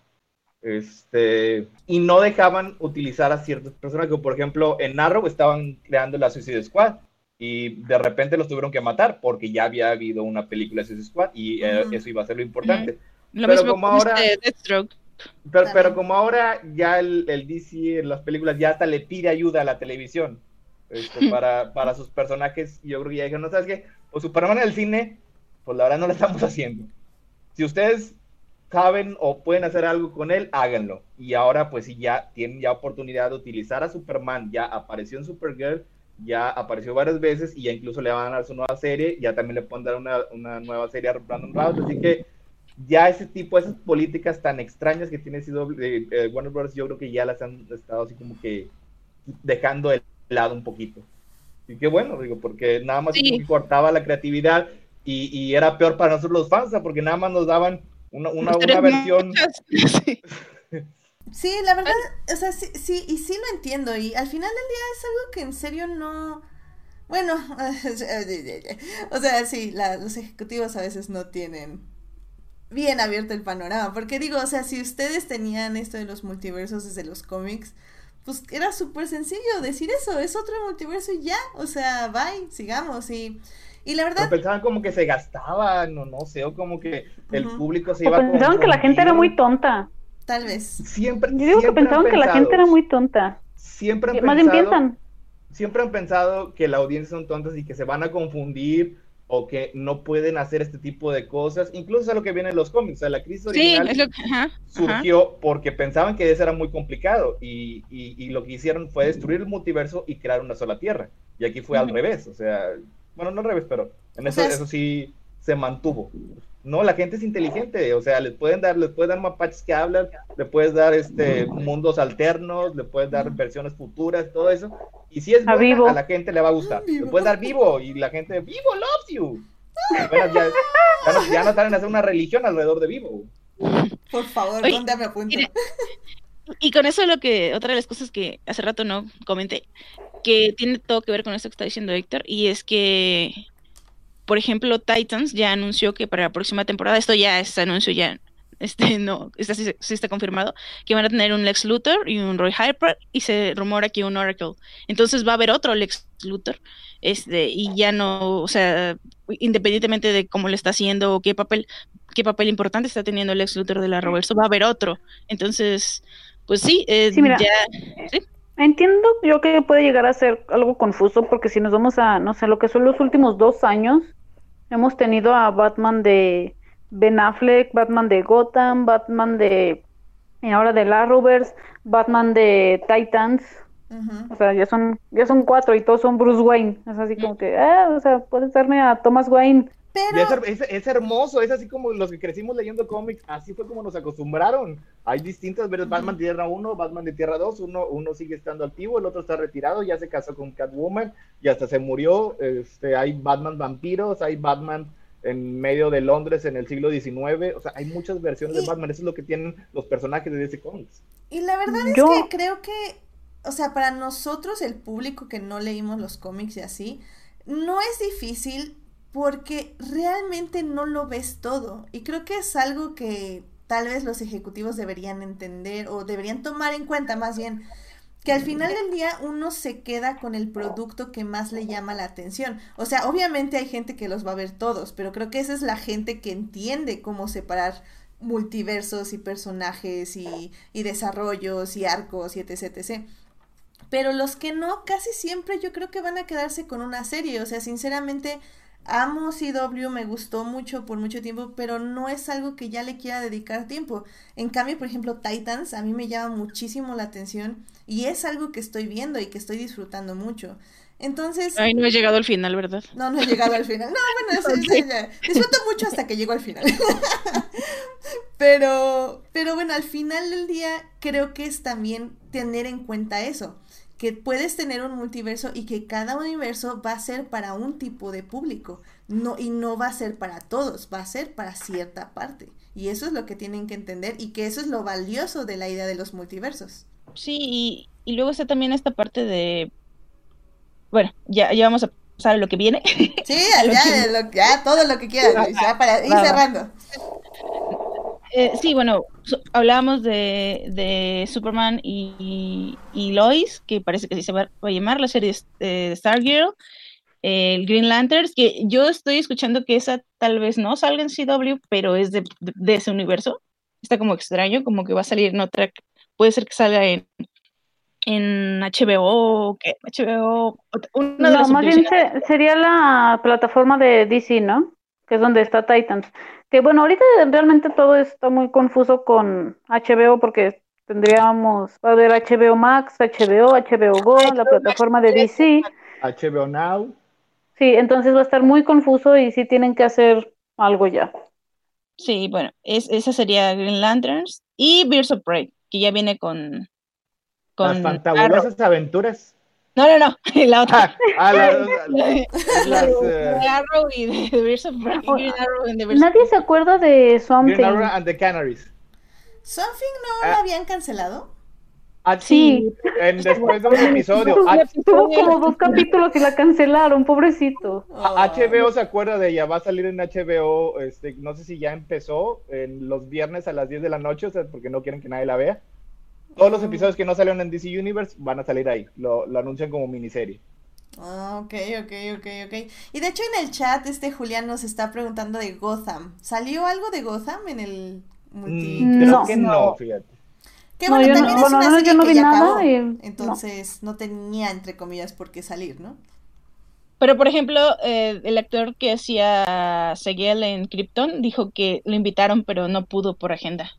Este, y no dejaban utilizar a ciertos personajes, como por ejemplo en Arrow estaban creando la Suicide Squad y de repente los tuvieron que matar porque ya había habido una película de Suicide Squad y eh, Ujú. eso iba a ser lo importante. Lo Pero mismo como con ahora- este Deathstroke. Pero, pero como ahora ya el, el DC en las películas ya hasta le pide ayuda a la televisión este, para, para sus personajes, yo creo que ya dijeron, no sabes qué, pues Superman en el cine, pues la verdad no lo estamos haciendo. Si ustedes saben o pueden hacer algo con él, háganlo. Y ahora pues sí ya tienen ya oportunidad de utilizar a Superman, ya apareció en Supergirl, ya apareció varias veces y ya incluso le van a dar su nueva serie, ya también le pueden dar una, una nueva serie a Brandon Routh, así que ya ese tipo, esas políticas tan extrañas que tiene CW, eh, eh, Warner Bros. yo creo que ya las han estado así como que dejando de lado un poquito. Y qué bueno, digo, porque nada más Sí. cortaba la creatividad y, y era peor para nosotros los fans, porque nada más nos daban una, una, una versión. Sí, la verdad, o sea, sí, sí, y sí lo entiendo, y al final del día es algo que en serio no... Bueno, o sea, sí, la- los ejecutivos a veces no tienen bien abierto el panorama, porque digo, o sea, si ustedes tenían esto de los multiversos desde los cómics, pues era súper sencillo decir eso, es otro multiverso y ya, o sea, bye, sigamos, y, y la Pero verdad, pensaban como que se gastaban, o no sé, o como que el público se O iba a pensaban que la gente era muy tonta. tal vez. Siempre, Yo digo que siempre pensaban que la gente era muy tonta. Siempre han Más bien pensado- piensan. siempre han pensado que la audiencia son tontas y que se van a confundir o que no pueden hacer este tipo de cosas, incluso es a lo que viene en los cómics, o sea, la crisis Sí, original es lo que. Ajá, ajá. surgió porque pensaban que eso era muy complicado y, y- y lo que hicieron fue destruir el multiverso y crear una sola tierra. Y aquí fue al revés, o sea, bueno, no al revés, pero en eso, eso sí se mantuvo. No, la gente es inteligente, o sea, les pueden dar, les puedes dar mapaches que hablan, le puedes dar este mundos alternos, le puedes dar versiones futuras, todo eso. Y si es A Vivo. a la gente le va a gustar. Le puedes dar vivo y la gente, vivo loves you. Bueno, ya, ya no, ya no a hacer una religión alrededor de vivo. Por favor, Oye, ¿dónde me apunto? Y con eso lo que, otra de las cosas que hace rato no comenté, que tiene todo que ver con esto que está diciendo Héctor, y es que, por ejemplo, Titans ya anunció que para la próxima temporada, esto ya es anuncio ya, este no, está, sí, sí está confirmado, que van a tener un Lex Luthor y un Roy Harper, y se rumora que un Oracle. Entonces va a haber otro Lex Luthor, este, y ya no, o sea, independientemente de cómo le está haciendo o qué papel, qué papel importante está teniendo el Lex Luthor de la Roverso, va a haber otro. Entonces, pues sí, eh, Sí, mira. ya, sí, Entiendo yo que puede llegar a ser algo confuso porque si nos vamos a, no sé, lo que son los últimos dos años, hemos tenido a Batman de Ben Affleck, Batman de Gotham, Batman de, y ahora de la Rovers, Batman de Titans, o sea, ya son, ya son cuatro y todos son Bruce Wayne, es así como que, ah, o sea, puedes darme a Thomas Wayne, Y es, hermoso, es así como los que crecimos leyendo cómics, así fue como nos acostumbraron. Hay distintas versiones, Batman de Tierra 1, Batman de Tierra 2, uno, uno sigue estando activo, el otro está retirado, ya se casó con Catwoman y hasta se murió. Este, hay Batman vampiros, hay Batman en medio de Londres en el siglo XIX, o sea, hay muchas versiones Y- de Batman, eso es lo que tienen los personajes de DC Comics. y la verdad es Yo- que creo que, o sea, para nosotros, el público que no leímos los cómics y así, no es difícil porque realmente no lo ves todo. Y creo que es algo que tal vez los ejecutivos deberían entender o deberían tomar en cuenta más bien. Que al final del día uno se queda con el producto que más le llama la atención. O sea, obviamente hay gente que los va a ver todos, pero creo que esa es la gente que entiende cómo separar multiversos y personajes y, y desarrollos y arcos y etc, etc. Pero los que no, casi siempre yo creo que van a quedarse con una serie. O sea, sinceramente, amo CW, me gustó mucho por mucho tiempo, pero no es algo que ya le quiera dedicar tiempo. En cambio, por ejemplo, Titans a mí me llama muchísimo la atención y es algo que estoy viendo y que estoy disfrutando mucho. Entonces, ay, no he llegado al final, ¿verdad? no, no he llegado al final. No, bueno, eso, eso ya- disfruto mucho hasta que llego al final. pero, pero bueno, al final del día creo que es también tener en cuenta eso, que puedes tener un multiverso y que cada universo va a ser para un tipo de público, no y no va a ser para todos, va a ser para cierta parte. Y eso es lo que tienen que entender y que eso es lo valioso de la idea de los multiversos. Sí, y, y luego está también esta parte de, bueno, ya, ya vamos a pasar a lo que viene. Sí, ya, lo- ya todo lo que quieras, ya para ir cerrando. Eh, sí, bueno, so- hablábamos de, de Superman y, y Lois, que parece que así se va, a llamar la serie de de Stargirl, eh, el Green Lanterns, que yo estoy escuchando que esa tal vez no salga en CW, pero es de, de- de ese universo. Está como extraño, como que va a salir en otra, puede ser que salga en, en HBO, que HBO, una de No, las más bien se- sería la plataforma de DC, ¿no? Que es donde está Titans. Que bueno, ahorita realmente todo está muy confuso con HBO porque tendríamos, va a haber HBO Max, HBO, HBO Go, la plataforma de DC. HBO Now, Sí, entonces va a estar muy confuso y sí tienen que hacer algo ya. Sí, bueno, es, esa sería Green Lanterns y Birds of Prey, que ya viene con, las con Arrow. fantabulosas aventuras. No, no, no, la otra. Ah, ah, la- la- De Arrow y Birds of Prey. Oh, Nadie se acuerda de Something. Green Arrow and the Canaries. ¿Something no Ah. la habían cancelado? Ah, Sí. en- después de un episodio. Tuvo, como dos capítulos y la cancelaron, pobrecito. HBO se acuerda de ella, va a salir en HBO, este, no sé si ya empezó, en los viernes a las 10 de la noche, o sea, porque no quieren que nadie la vea. Todos los episodios que no salieron en DC Universe van a salir ahí, lo, lo anuncian como miniserie. Ah, ok, ok, ok, ok. Y de hecho en el chat este Julián nos está preguntando de Gotham. ¿Salió algo de Gotham en el multi? Mm, creo No. que no, fíjate. Que No, bueno, yo no- también es bueno, una serie yo no que vi ya nada acabó. y-. Entonces no. tenía entre comillas por qué salir, ¿no? Pero, por ejemplo, eh, el actor que hacía Seguiel en Krypton dijo que lo invitaron, pero no pudo por agenda.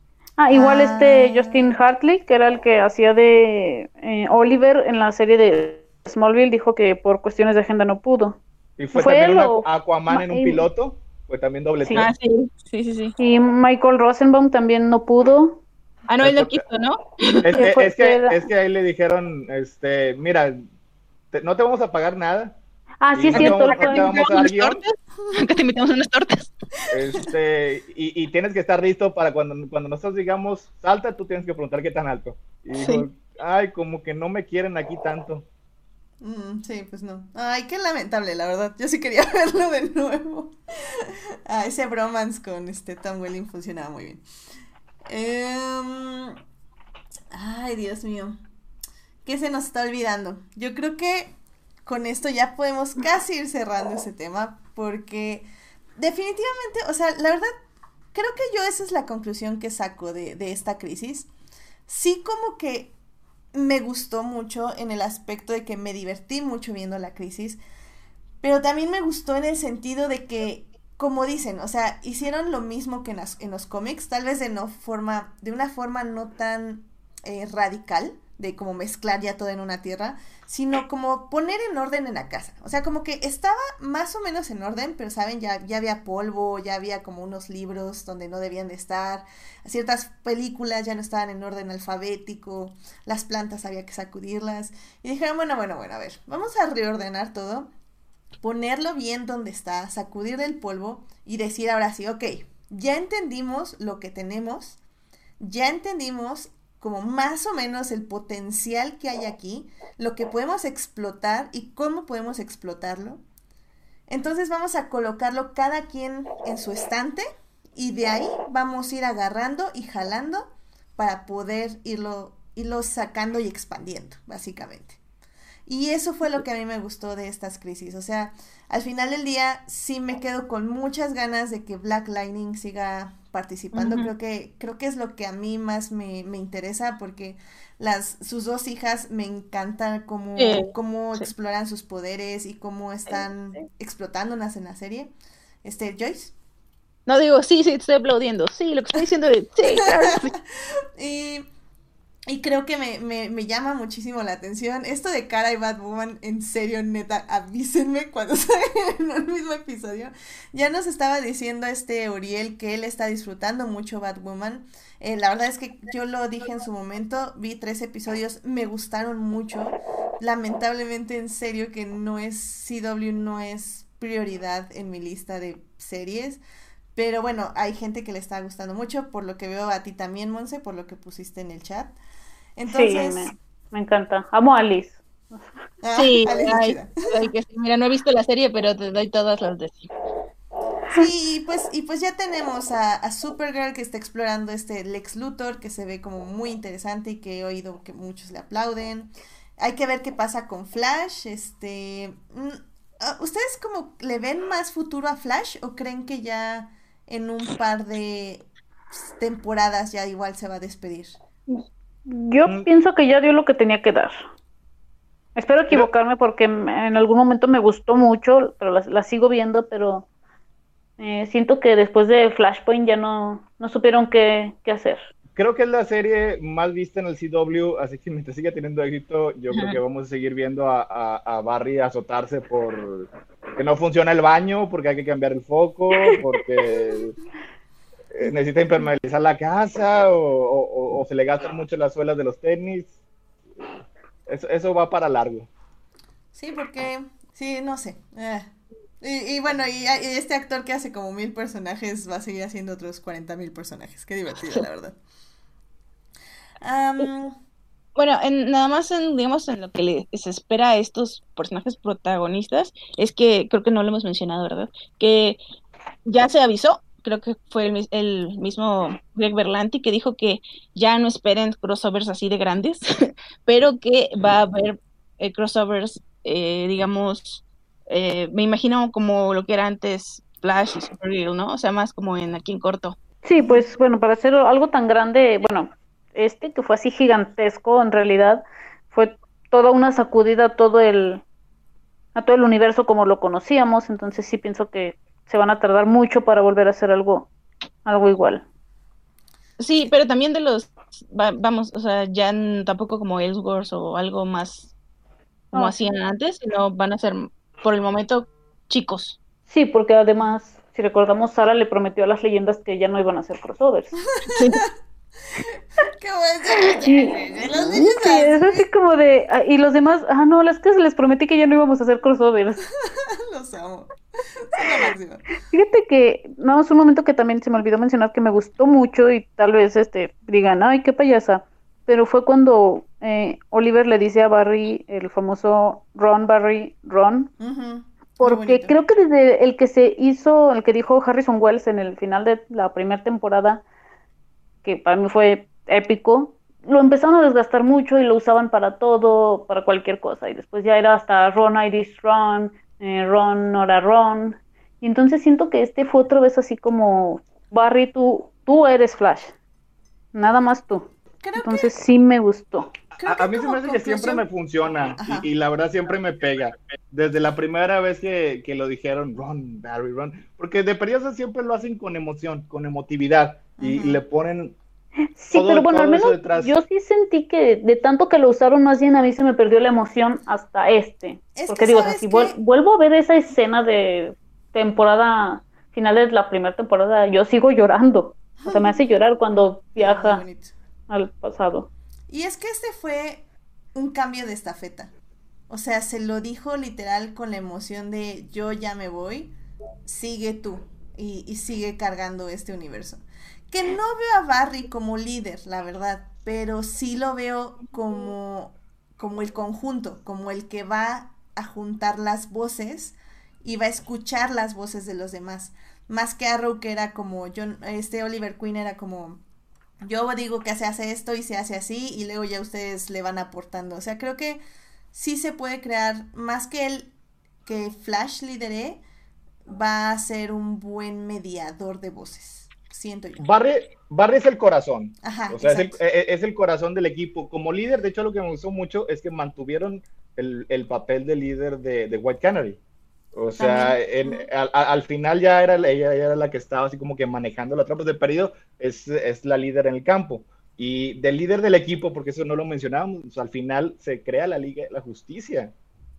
Ah, igual Ah. este Justin Hartley, que era el que hacía de eh, Oliver en la serie de Smallville, dijo que por cuestiones de agenda no pudo. Y fue, ¿Fue también o- Aqu- Aquaman en un Ma- piloto, fue también doble Sí. Ah, sí, sí, sí, sí. Y Michael Rosenbaum también no pudo. Ah, no, él no quiso, ¿no? Es que, es, que, es que ahí le dijeron, este, mira, te- no te vamos a pagar nada, Ah, sí, es cierto. te vamos- te a dar guion. Acá te invitamos unas tortas. este, y, y tienes que estar listo para cuando, cuando nosotros digamos salta, tú tienes que preguntar qué tan alto. Y Sí. ay, como que no me quieren aquí tanto. Mm, sí, pues no. Ay, qué lamentable, la verdad. Yo sí quería verlo de nuevo. Ah, ese bromance con este Tom Welling funcionaba muy bien. Em, ay, Dios mío. ¿Qué se nos está olvidando? Yo creo que con esto ya podemos casi ir cerrando ese tema porque definitivamente, o sea, la verdad, creo que yo esa es la conclusión que saco de, de esta crisis. Sí como que me gustó mucho en el aspecto de que me divertí mucho viendo la crisis, pero también me gustó en el sentido de que, como dicen, o sea, hicieron lo mismo que en, los cómics, tal vez de no forma, de una forma no tan eh, radical, de como mezclar ya todo en una tierra, sino como poner en orden en la casa. O sea, como que estaba más o menos en orden, pero saben, ya, ya había polvo, ya había como unos libros donde no debían de estar, ciertas películas ya no estaban en orden alfabético, las plantas había que sacudirlas. Y dijeron, bueno, bueno, bueno, a ver, vamos a reordenar todo, ponerlo bien donde está, sacudir el polvo y decir ahora sí, ok, ya entendimos lo que tenemos, ya entendimos como más o menos el potencial que hay aquí, lo que podemos explotar y cómo podemos explotarlo. Entonces vamos a colocarlo cada quien en su estante y de ahí vamos a ir agarrando y jalando para poder irlo, irlo sacando y expandiendo, básicamente. Y eso fue lo que a mí me gustó de estas crisis. O sea, al final del día sí me quedo con muchas ganas de que Black Lightning siga participando. Creo que, creo que es lo que a mí más me, me interesa porque las, sus dos hijas me encantan cómo, Sí, cómo sí. exploran sus poderes y cómo están explotándolas en la serie. Este, Joyce. No digo, sí, sí, te estoy aplaudiendo. Sí, lo que estoy diciendo es, sí, claro. sí. Y, y creo que me, me, me llama muchísimo la atención. Esto de Cara y Batwoman, en serio, neta, avísenme cuando salgan en un mismo episodio. Ya nos estaba diciendo este Uriel que él está disfrutando mucho Batwoman. Eh, la verdad es que yo lo dije en su momento, vi tres episodios, me gustaron mucho. Lamentablemente, en serio, que no es CW, no es prioridad en mi lista de series. Pero bueno, hay gente que le está gustando mucho, por lo que veo a ti también, Monse, por lo que pusiste en el chat. Entonces, Sí, me, me encanta. Amo a Alice. ah, Sí, es ay, que sí. Mira, no he visto la serie, pero te doy todas las de sí. Sí, y pues, y pues ya tenemos a, a Supergirl que está explorando este Lex Luthor, que se ve como muy interesante y que he oído que muchos le aplauden. Hay que ver qué pasa con Flash. Este, mm, ah, ¿ustedes como le ven más futuro a Flash o creen que ya en un par de temporadas ya igual se va a despedir? Yo Mm. pienso que ya dio lo que tenía que dar. Espero equivocarme porque en algún momento me gustó mucho, pero la, la sigo viendo, pero eh, siento que después de Flashpoint ya no, no supieron qué, qué hacer. Creo que es la serie más vista en el CW, así que mientras siga teniendo éxito, yo creo que vamos a seguir viendo a, a, a Barry azotarse por que no funciona el baño, porque hay que cambiar el foco, porque necesita impermeabilizar la casa, o, o- o se le gastan mucho las suelas de los tenis. Eso, eso va para largo. Sí, porque, sí, no sé. eh. Y, y bueno, y, y este actor que hace como mil personajes va a seguir haciendo otros 40 mil personajes. Qué divertido, la verdad. Am, Bueno, en, nada más en, digamos, en lo que le- se espera a estos personajes protagonistas, es que creo que no lo hemos mencionado, ¿verdad? Que ya se avisó, creo que fue el, mis- el mismo Greg Berlanti que dijo que ya no esperen crossovers así de grandes, pero que va a haber eh, crossovers, eh, digamos, eh, me imagino como lo que era antes Flash y Supergirl, ¿no? O sea, más como en aquí en corto. Sí, pues bueno, para hacer algo tan grande, bueno, este que fue así gigantesco, en realidad fue toda una sacudida a todo el, a todo el universo como lo conocíamos, entonces sí pienso que se van a tardar mucho para volver a hacer algo, algo igual. Sí, pero también de los, va- vamos, o sea, ya tampoco como Ellsworth o algo más como No. hacían antes, sino van a ser por el momento chicos. Sí, porque además, si recordamos, Sara le prometió a las leyendas que ya no iban a hacer crossovers. Qué Sí, es así como de, ah, y los demás, ah, no, las que les prometí que ya no íbamos a hacer crossovers. Los amo. Fíjate que, no, es un momento que también se me olvidó mencionar que me gustó mucho y tal vez este digan, ay, qué payasa, pero fue cuando eh, Oliver le dice a Barry, el famoso Ron Barry Ron, porque creo que desde el que se hizo, el que dijo Harrison Wells en el final de la primera temporada, que para mí fue épico, lo empezaron a desgastar mucho y lo usaban para todo, para cualquier cosa. Y después ya era hasta Ron Iris Ron, eh, Ron Nora Ron. Y entonces siento que este fue otra vez así como, Barry, tú, tú eres Flash. Nada más tú. Creo que, Entonces sí me gustó. A, a mí se me hace que siempre me funciona y, y la verdad siempre me pega. Desde la primera vez que, que lo dijeron, Ron, Barry, Ron, porque de periodos siempre lo hacen con emoción, con emotividad y, le ponen Sí, Todo- pero bueno, al menos detrás. yo sí sentí que de tanto que lo usaron, más bien a mí se me perdió la emoción hasta este. Es Porque que digo, o sea, ¿sabes si vuelvo a ver esa escena de temporada, final de la primera temporada, yo sigo llorando. O sea, me hace llorar cuando viaja al pasado. Y es que este fue un cambio de estafeta. O sea, se lo dijo literal con la emoción de yo ya me voy, sigue tú y, y sigue cargando este universo. Que no veo a Barry como líder, la verdad, pero sí lo veo como, como el conjunto, como el que va a juntar las voces y va a escuchar las voces de los demás. Más que Arrow que era como, yo, este Oliver Queen era como, yo digo que se hace esto y se hace así y luego ya ustedes le van aportando. O sea, creo que sí se puede crear, más que el que Flash lidere, va a ser un buen mediador de voces. Siento yo. Barry, Barry es el corazón. Ajá. O sea, es el, exacto. e- es el corazón del equipo. Como líder, de hecho, lo que me gustó mucho es que mantuvieron el, el papel de líder de, de White Canary. O sea, en- al, al- al final ya era, ella, ella era la que estaba así como que manejando la tropas de perdido, es, es la líder en el campo. Y del líder del equipo, porque eso no lo mencionábamos, sea, al final se crea la Liga de la Justicia.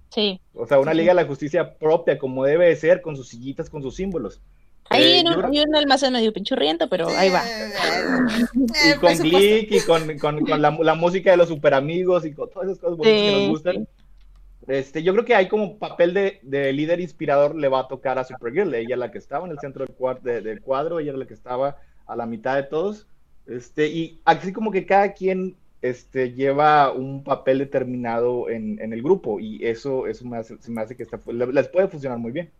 Sí. O sea, una Liga de la Justicia propia, como debe de ser, con sus sillitas, con sus símbolos. Ahí Eh, en yo un, hay un almacén medio pinchurriento, pero ahí va. Eh, y eh, con. Glick y con, con- con la, la música de los super amigos y con todas esas cosas bonitas que Sí, nos gustan. Este, yo creo que hay como papel de, de líder inspirador le va a tocar a Supergirl. Ella la que estaba en el centro del, cuar- de- del cuadro, ella era la que estaba a la mitad de todos. Este, y así como que cada quien este, lleva un papel determinado en, en el grupo y eso, eso me hace, se me hace que está- les puede funcionar muy bien.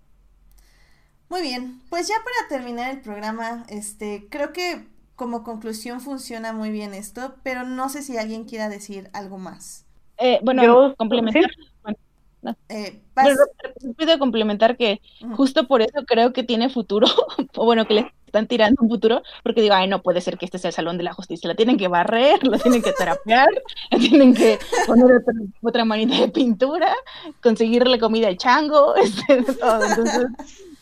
Muy bien, pues ya para terminar el programa, este, creo que como conclusión funciona muy bien esto, pero no sé si alguien quiera decir algo más. Eh, bueno, Yo- complementar. Eh, Paz, Bueno, pido complementar que justo por eso creo que tiene futuro, o bueno, que le están tirando un futuro, porque digo, ay, no puede ser que este sea el Salón de la Justicia, la tienen que barrer, lo tienen que terapear, le tienen que poner otra, otra manita de pintura, conseguirle comida al chango, este, todo. Entonces,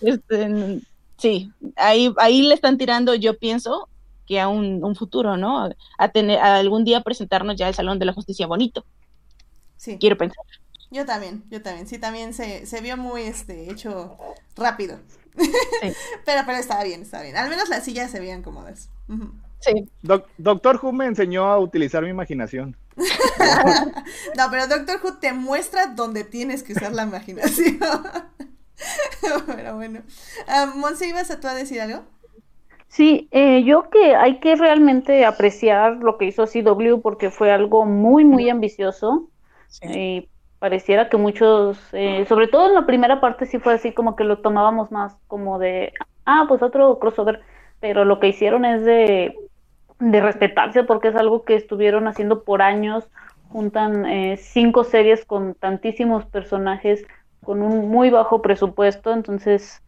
este, sí, ahí, ahí le están tirando, yo pienso, que a un, un futuro, ¿no? A tener, a algún día presentarnos ya el Salón de la Justicia bonito, sí, quiero pensar. yo también, yo también, sí, también se, se vio muy, este, hecho rápido. pero, pero estaba bien, estaba bien. Al menos las sillas se veían cómodas. Sí, Doc- Doctor Who me enseñó a utilizar mi imaginación. No, pero Doctor Who te muestra dónde tienes que usar la imaginación. pero bueno. Ah, Monse, ¿ibas a tú a decir algo? Sí, eh, yo que hay que realmente apreciar lo que hizo CW porque fue algo muy, muy ambicioso. Y pareciera que muchos, eh, sobre todo en la primera parte sí fue así como que lo tomábamos más como de, ah, pues otro crossover, pero lo que hicieron es de, de respetarse porque es algo que estuvieron haciendo por años, juntan eh, cinco series con tantísimos personajes, con un muy bajo presupuesto, entonces,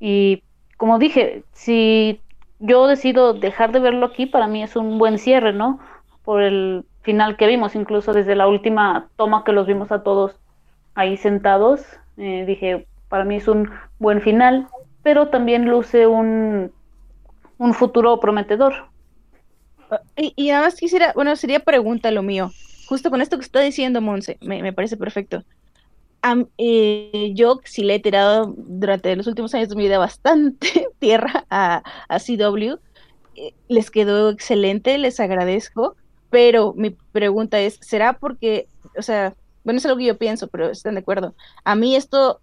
y como dije, si yo decido dejar de verlo aquí, para mí es un buen cierre, ¿no? Por el final que vimos, incluso desde la última toma que los vimos a todos ahí sentados, Eh, dije, para mí es un buen final, pero también luce un, un futuro prometedor. Y, y nada más quisiera, bueno, sería pregunta lo mío. Justo con esto que está diciendo Monse, me, me parece perfecto. Eh, yo sí le he tirado durante los últimos años de mi vida bastante tierra a, CW. Eh, les quedó excelente, les agradezco, pero mi pregunta es, ¿será porque, o sea, bueno, es algo que yo pienso, pero están de acuerdo? A mí esto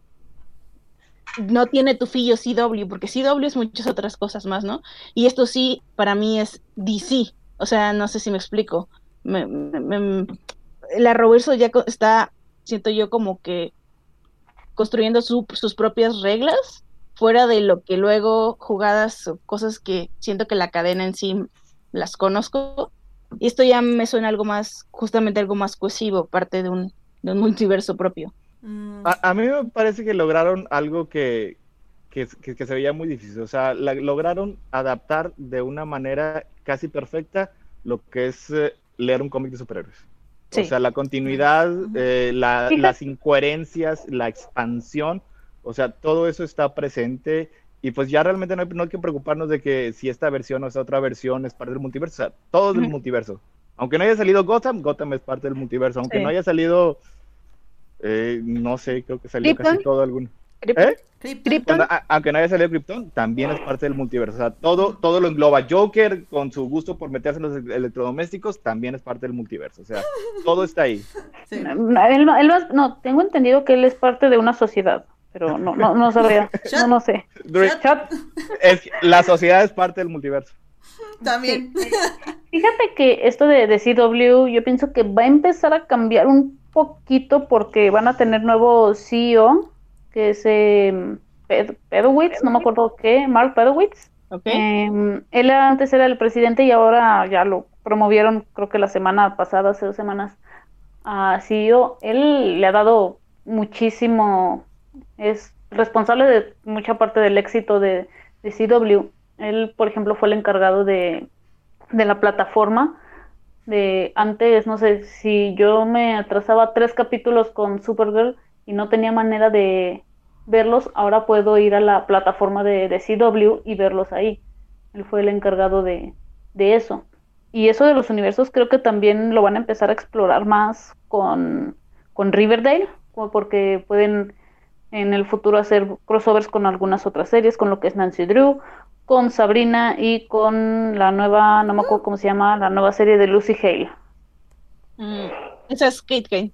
no tiene tufillo CW, porque CW es muchas otras cosas más, ¿no? Y esto sí, para mí es DC. O sea, no sé si me explico. El Arrowverso ya está, siento yo, como que construyendo su- sus propias reglas, fuera de lo que luego jugadas o cosas que siento que la cadena en sí las conozco. Y esto ya me suena algo más, justamente algo más cohesivo, parte de un, de un multiverso propio. Mm, A, a mí me parece que lograron algo que, que, que- que se veía muy difícil. O sea, la- lograron adaptar de una manera casi perfecta lo que es eh, leer un cómic de superhéroes. Sí. O sea, la continuidad, eh, la- las incoherencias, la expansión, o sea, todo eso está presente. Y pues ya realmente no hay, no hay que preocuparnos de que si esta versión o esta otra versión es parte del multiverso. O sea, todo es del multiverso. Aunque no haya salido Gotham, Gotham es parte del multiverso. Aunque Sí. no haya salido, eh, no sé, creo que salió Krypton. casi todo algún. ¿Eh? Krypton. Krypton. A- aunque no haya salido Krypton, también es parte del multiverso. O sea, todo, todo lo engloba. Joker, con su gusto por meterse en los electrodomésticos, también es parte del multiverso. O sea, todo está ahí. Sí. Él, él más- no, tengo entendido que él es parte de una sociedad, pero no, no, no sabría, no, no sé. Es la sociedad es parte del multiverso. También. Fíjate que esto de, de CW, yo pienso que va a empezar a cambiar un poquito porque van a tener nuevo CEO, que es eh, Ped- Pedowitz, no me acuerdo qué, Mark Pedowitz. Ok. Eh, él antes era el presidente y ahora ya lo promovieron, creo que la semana pasada, hace dos semanas, a CEO. Él le ha dado muchísimo, es responsable de mucha parte del éxito de, de CW. Él, por ejemplo, fue el encargado de, de la plataforma. De antes, no sé, si yo me atrasaba tres capítulos con Supergirl y no tenía manera de verlos, ahora puedo ir a la plataforma de, CW y verlos ahí. Él fue el encargado de, de eso. Y eso de los universos creo que también lo van a empezar a explorar más con, con Riverdale, porque pueden en el futuro hacer crossovers con algunas otras series, con lo que es Nancy Drew, con Sabrina y con la nueva, no me acuerdo cómo se llama, la nueva serie de Lucy Hale. Mm, esa es Kate Kane.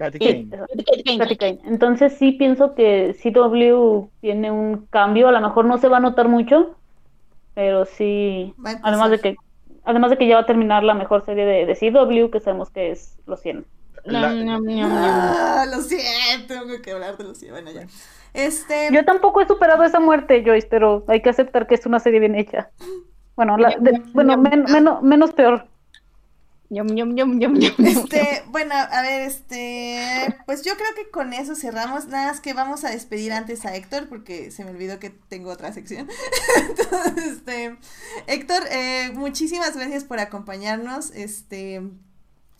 Katy Kane. Kate Kane. Katy Kane. Entonces sí pienso que CW tiene un cambio, a lo mejor no se va a notar mucho, pero sí, además de que además de que ya va a terminar la mejor serie de, de CW, que sabemos que es Los 100. Nom, La- nom. Ah, lo siento, tengo que hablar de lo siento. Bueno, ya. Este. Yo tampoco he superado esa muerte, Joyce, pero hay que aceptar que es una serie bien hecha. Bueno, la- de- bueno men- menos, menos peor. Ñom, ñom, ñom. Este, bueno, a ver, este, pues yo creo que con eso cerramos. Nada más que vamos a despedir antes a Héctor porque se me olvidó que tengo otra sección. Entonces, este, Héctor, eh, muchísimas gracias por acompañarnos. Este,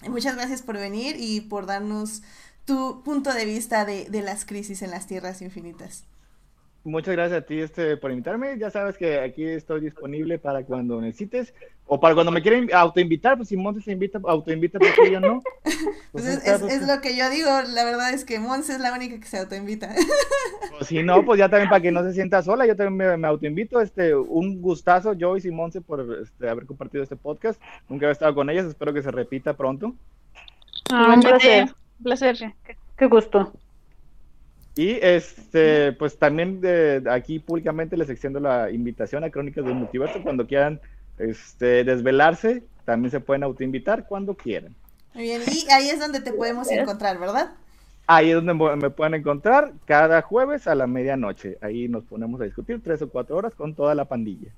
muchas gracias por venir y por darnos tu punto de vista de, de las crisis en las tierras infinitas. Muchas gracias a ti este, por invitarme. Ya sabes que aquí estoy disponible para cuando necesites o para cuando me quieran autoinvitar. Pues si Montes se invita, autoinvita, porque yo no. Pues Pues es, está, es- pues, es lo que yo digo, la verdad es que Mons es la única que se autoinvita. pues, si no, pues ya también para que no se sienta sola, yo también me, me autoinvito. Este, un gustazo, Joyce y Monse, por este, haber compartido este podcast. Nunca había estado con ellas, espero que se repita pronto. Ah, un placer. Un placer. Qué, qué gusto. Y este, pues también de, aquí públicamente les extiendo la invitación a Crónicas del Multiverso. Cuando quieran este, desvelarse, también se pueden autoinvitar cuando quieran. Muy bien, y ahí es donde te podemos encontrar, ¿verdad? Ahí es donde me pueden encontrar cada jueves a la medianoche. Ahí nos ponemos a discutir tres o cuatro horas con toda la pandilla.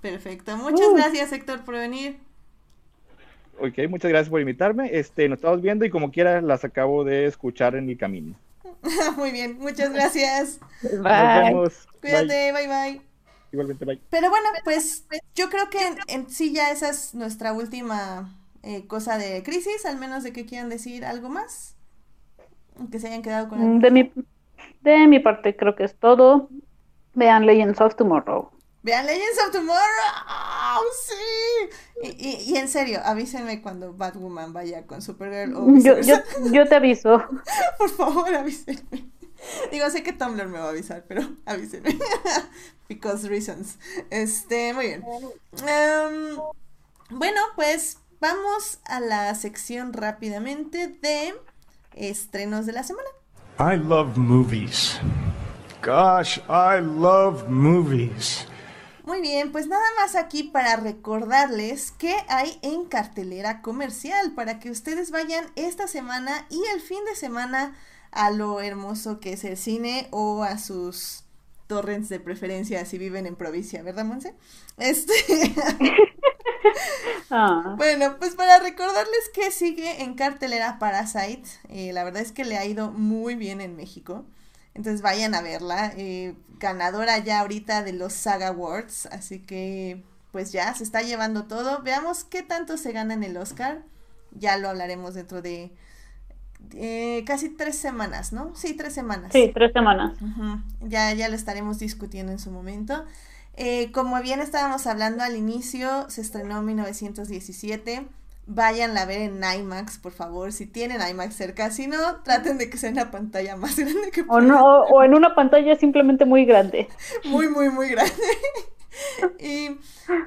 Perfecto. Muchas Uh. gracias, Héctor, por venir. Ok, muchas gracias por invitarme. Este, nos estamos viendo y como quiera las acabo de escuchar en el camino. Muy bien, muchas gracias. Nos Bye. vemos. Bye. Cuídate, bye bye. Igualmente, bye. Pero bueno, pues yo creo que en, en sí ya esa es nuestra última eh, cosa de crisis, al menos de que quieran decir algo más. Que se hayan quedado con Mm, algo. De mi, De mi parte creo que es todo. Vean Legends of Tomorrow. Vean Legends of Tomorrow. Sí. Y, y- y en serio, avísenme cuando Batwoman vaya con Supergirl o Yo, yo, yo te aviso. Por favor, avísenme. Digo, sé que Tumblr me va a avisar, pero avísenme. Because reasons. Este, muy bien. Em, bueno, pues vamos a la sección rápidamente de estrenos de la semana. I love movies. Gosh, I love movies. Muy bien, pues nada más aquí para recordarles qué hay en cartelera comercial para que ustedes vayan esta semana y el fin de semana a lo hermoso que es el cine o a sus torrents de preferencia si viven en provincia, ¿verdad, Monse? Este, Ah, bueno, pues para recordarles que sigue en cartelera Parasite, eh, la verdad es que le ha ido muy bien en México. Entonces vayan a verla. eh, ganadora ya ahorita de los Saga Awards. Así que pues ya se está llevando todo. Veamos qué tanto se gana en el Oscar. Ya lo hablaremos dentro de eh, casi tres semanas, ¿no? Sí, tres semanas. sí, tres semanas. Ya, ya lo estaremos discutiendo en su momento. Eh, como bien estábamos hablando al inicio, se estrenó en 1917. Váyanla a ver en IMAX, por favor, si tienen IMAX cerca. Si no, traten de que sea en la pantalla más grande que O, puedan. no, o, o en una pantalla simplemente muy grande. Muy, muy, muy grande. y,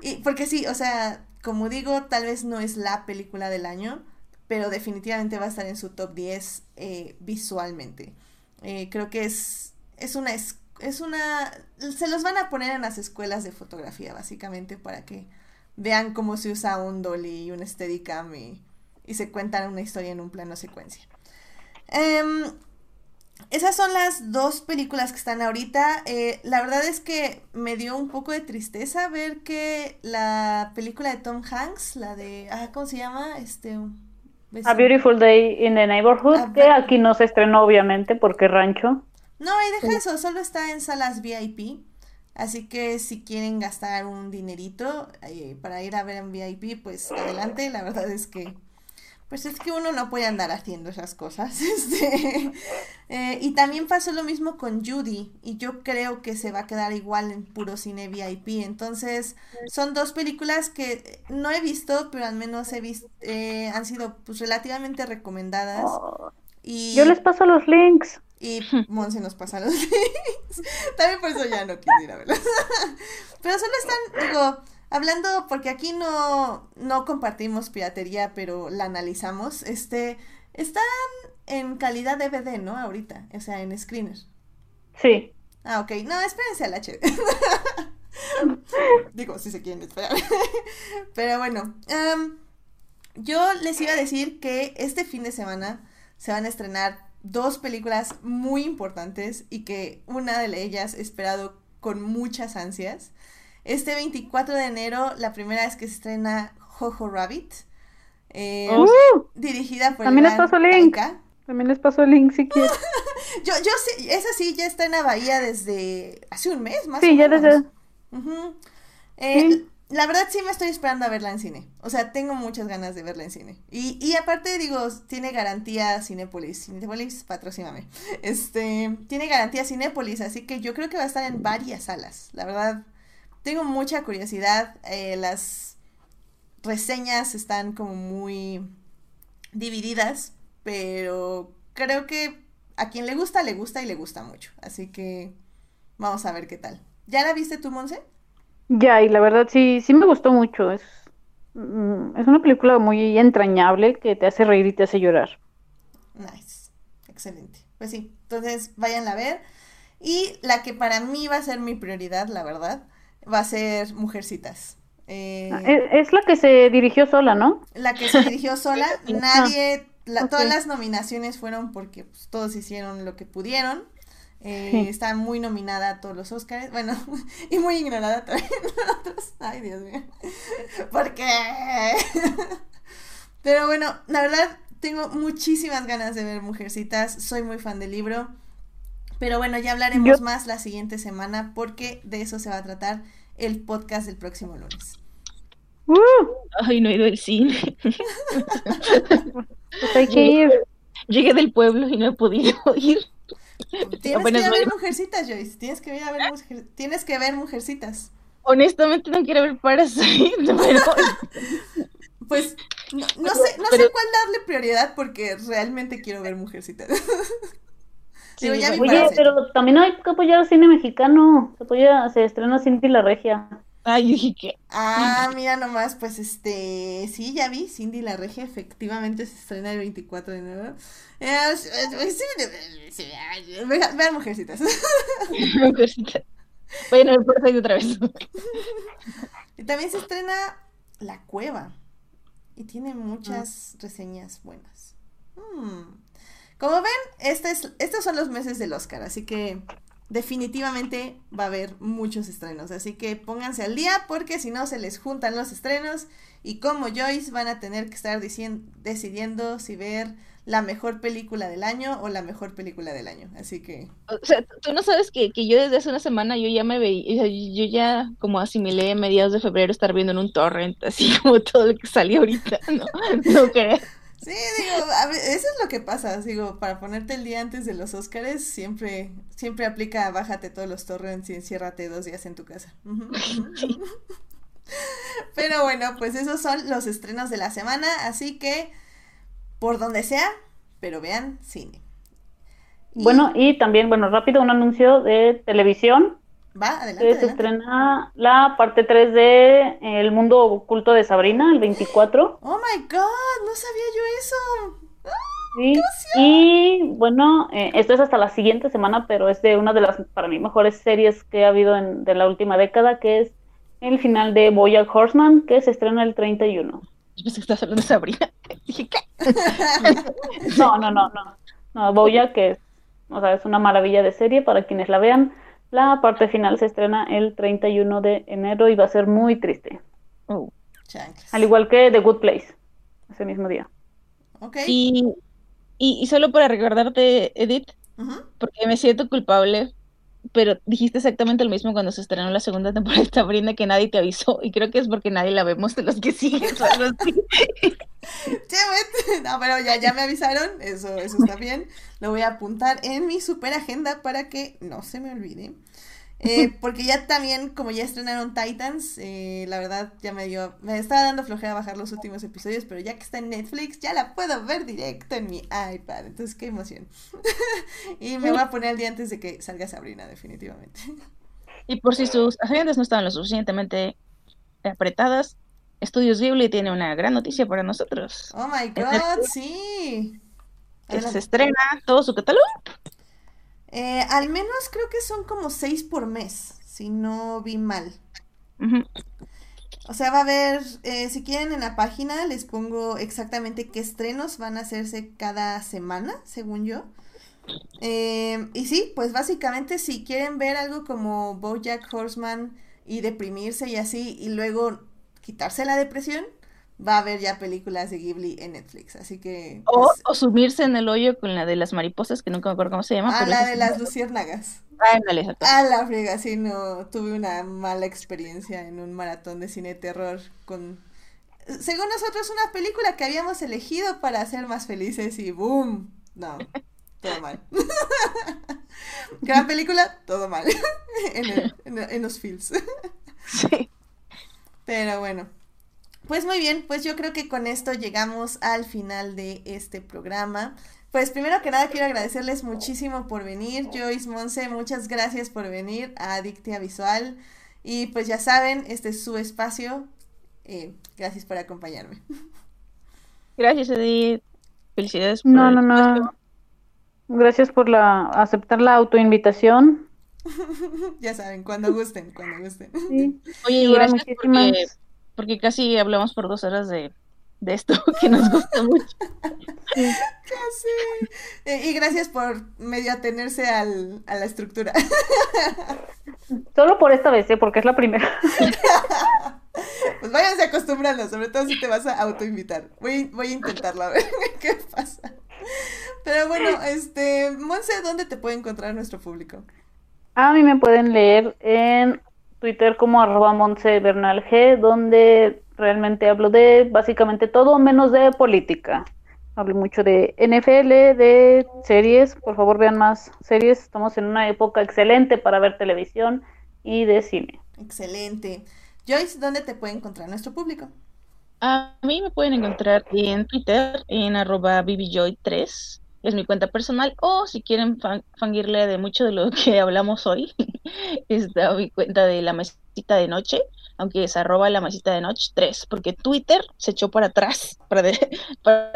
y porque sí, o sea, como digo, tal vez no es la película del año, pero definitivamente va a estar en su top 10 eh, visualmente. Eh, creo que es, es una... es una... Se los van a poner en las escuelas de fotografía, básicamente, para que vean cómo se usa un dolly y un steadicam y, y se cuentan una historia en un plano secuencia. Em, esas son las dos películas que están ahorita. Eh, la verdad es que me dio un poco de tristeza ver que la película de Tom Hanks, la de, ah, ¿cómo se llama? Este, A Beautiful Day in the Neighborhood, A que aquí no se estrenó obviamente porque rancho. No, y deja eso, solo está en salas VIP. Así que si quieren gastar un dinerito eh, para ir a ver en VIP, pues adelante. La verdad es que, pues es que uno no puede andar haciendo esas cosas. Este, eh, y también pasó lo mismo con Judy. Y yo creo que se va a quedar igual en puro cine VIP. Entonces, son dos películas que no he visto, pero al menos he visto, eh, han sido pues relativamente recomendadas. Oh, Y... Yo les paso los links. Y Monse nos pasa los links. También por eso ya no quise ir a verlas. Pero solo están, digo, hablando, porque aquí no, no compartimos piratería, pero la analizamos. Este, están en calidad DVD, ¿no? Ahorita, o sea, en screener. Sí. Ah, ok. No, espérense al HD. Digo, si se quieren esperar. Pero bueno, em, yo les iba a decir que este fin de semana se van a estrenar dos películas muy importantes y que una de ellas he esperado con muchas ansias. Este 24 de enero, la primera vez que se estrena Jojo Rabbit, eh, Uh, dirigida por También les paso link. Taika. también les paso el link si quieren. Yo, yo sé, esa sí ya está en la bahía desde hace un mes, más Sí, o ya menos. desde. Eh, Sí. La verdad sí me estoy esperando a verla en cine. O sea, tengo muchas ganas de verla en cine. Y, y aparte, digo, tiene garantía Cinépolis. Cinépolis, patrocíname. Este, tiene garantía Cinépolis, así que yo creo que va a estar en varias salas. La verdad, tengo mucha curiosidad. Eh, las reseñas están como muy divididas, pero creo que a quien le gusta, le gusta y le gusta mucho. Así que vamos a ver qué tal. ¿Ya la viste tú, Monse? Ya, y la verdad sí, sí me gustó mucho. Es, mm, es una película muy entrañable que te hace reír y te hace llorar. Nice. Excelente. Pues sí, entonces váyanla a ver. Y la que para mí va a ser mi prioridad, la verdad, va a ser Mujercitas. Eh, Ah, Es, es la que se dirigió sola, ¿no? la que se dirigió sola, nadie, la- todas las nominaciones fueron porque pues, todos hicieron lo que pudieron. Eh, Sí. Está muy nominada a todos los Oscars, bueno, y muy ignorada también otros. Ay, Dios mío. ¿Por qué? Pero bueno, la verdad, tengo muchísimas ganas de ver Mujercitas, soy muy fan del libro. Pero bueno, ya hablaremos Yo- más la siguiente semana porque de eso se va a tratar el podcast del próximo lunes. Uh, Ay, no he ido al cine. pues hay que ir. Llegué del pueblo y no he podido ir. Tienes Apenas que ver voy. Mujercitas, Joyce. Tienes que ir a ver mujer- Tienes que ver Mujercitas. Honestamente no quiero ver Parasite, pero Pues no, no sé, no sé cuál darle prioridad porque realmente quiero ver Mujercitas. Sí, Digo, ya vi bueno. Oye, pero también hay que apoyar al cine mexicano. Se apoya, se estrena Cindy la Regia. Dije que Ah, mira nomás, pues este, sí, ya vi, Cindy la Regia efectivamente se estrena el 24 de enero. Vean Mujercitas. Mujercita. Vayan a ver Parasite otra vez. Y también se estrena La Cueva. Y tiene muchas reseñas buenas. Hmm. Como ven, este es, estos son los meses del Oscar, así que definitivamente va a haber muchos estrenos. Así que pónganse al día porque si no se les juntan los estrenos y como Joyce van a tener que estar decidiendo si ver la mejor película del año o la mejor película del año. Así que... O sea, tú no sabes que, que yo desde hace una semana yo ya me veía, yo ya como asimilé a mediados de febrero estar viendo en un torrent, así como todo lo que salió ahorita, ¿no? No creas. Sí, digo, a ver, eso es lo que pasa, digo, para ponerte el día antes de los Óscares, siempre, siempre aplica bájate todos los torrents y enciérrate dos días en tu casa. Pero bueno, pues esos son los estrenos de la semana, así que por donde sea, pero vean cine. Y- Bueno, y también, bueno, rápido un anuncio de televisión. Va, adelante, se adelante. estrena la parte 3 de eh, El mundo oculto de Sabrina, el 24. Oh my god, no sabía yo eso. Sí. Y bueno, eh, esto es hasta la siguiente semana, pero es de una de las, para mí, mejores series que ha habido en, de la última década, que es el final de Bojack Horseman, que se estrena el 31. Yo pensé que estabas hablando de Sabrina. Dije, ¿qué? No, no, no, no. No, Bojack que es, o sea, es una maravilla de serie para quienes la vean. La parte final se estrena el 31 de enero y va a ser muy triste. Oh. Al igual que The Good Place, ese mismo día. Ok. Y, y, y solo para recordarte, Edith, porque me siento culpable, pero dijiste exactamente lo mismo cuando se estrenó la segunda temporada de Sabrina que nadie te avisó, y creo que es porque nadie la vemos de los que siguen. o. No, pero ya, ya me avisaron, eso, eso está bien. Lo voy a apuntar en mi super agenda para que no se me olvide. Eh, porque ya también, como ya estrenaron Titans, eh, la verdad ya me dio, me estaba dando flojera bajar los últimos episodios, pero ya que está en Netflix, ya la puedo ver directo en mi iPad. Entonces, qué emoción. y me voy a poner al día antes de que salga Sabrina, definitivamente. Y por si sus agendas no estaban lo suficientemente apretadas, Estudios Ghibli tiene una gran noticia para nosotros. Oh my god, sí. Que se estrena todo su catálogo. Eh, al menos creo que son como seis por mes, si no vi mal. O sea, va a haber, eh, si quieren en la página les pongo exactamente qué estrenos van a hacerse cada semana, según yo. Eh, y sí, pues básicamente si quieren ver algo como BoJack Horseman y deprimirse y así, y luego quitarse la depresión, va a haber ya películas de Ghibli en Netflix. Así que... O, pues, o sumirse en el hoyo con la de las mariposas, que nunca me acuerdo cómo se llama. a pero la de las luciérnagas. Ándale, exacto. A la friega, sí, no, tuve una mala experiencia en un maratón de cine de terror con, según nosotros, una película que habíamos elegido para ser más felices y ¡boom! No, todo mal. Gran película, todo mal. en, el- en, en los feels. Sí. Pero bueno. Pues muy bien, pues yo creo que con esto llegamos al final de este programa. Pues primero que nada quiero agradecerles muchísimo por venir. Joyce Monse, muchas gracias por venir a Adictia Visual. Y pues ya saben, este es su espacio. Eh, gracias por acompañarme. Gracias, Edith. Felicidades por No, no, no. Gracias por la aceptar la autoinvitación. ya saben, cuando gusten, cuando gusten. Sí. Oye, y gracias muchísimas- porque casi hablamos por dos horas de, de esto que nos gusta mucho. Ya sé. Eh, y gracias por medio atenerse al, a la estructura. Solo por esta vez, ¿eh? porque es la primera. Pues váyanse acostumbrando, sobre todo si te vas a autoinvitar. Voy, voy a intentarlo a ver qué pasa. Pero bueno, este, Monse, ¿dónde te puede encontrar nuestro público? A mí me pueden leer en Twitter como arroba Montse Bernal G, donde realmente hablo de básicamente todo menos de política. Hablé mucho de NFL, de series. Por favor, vean más series. Estamos en una época excelente para ver televisión y de cine. Excelente. Joyce, ¿dónde te puede encontrar nuestro público? A mí me pueden encontrar en Twitter en arroba bbjoy3, es mi cuenta personal, o si quieren fangirle de mucho de lo que hablamos hoy, está mi cuenta de la mesita de noche, aunque es arroba la mesita de noche 3, porque Twitter se echó para atrás para, para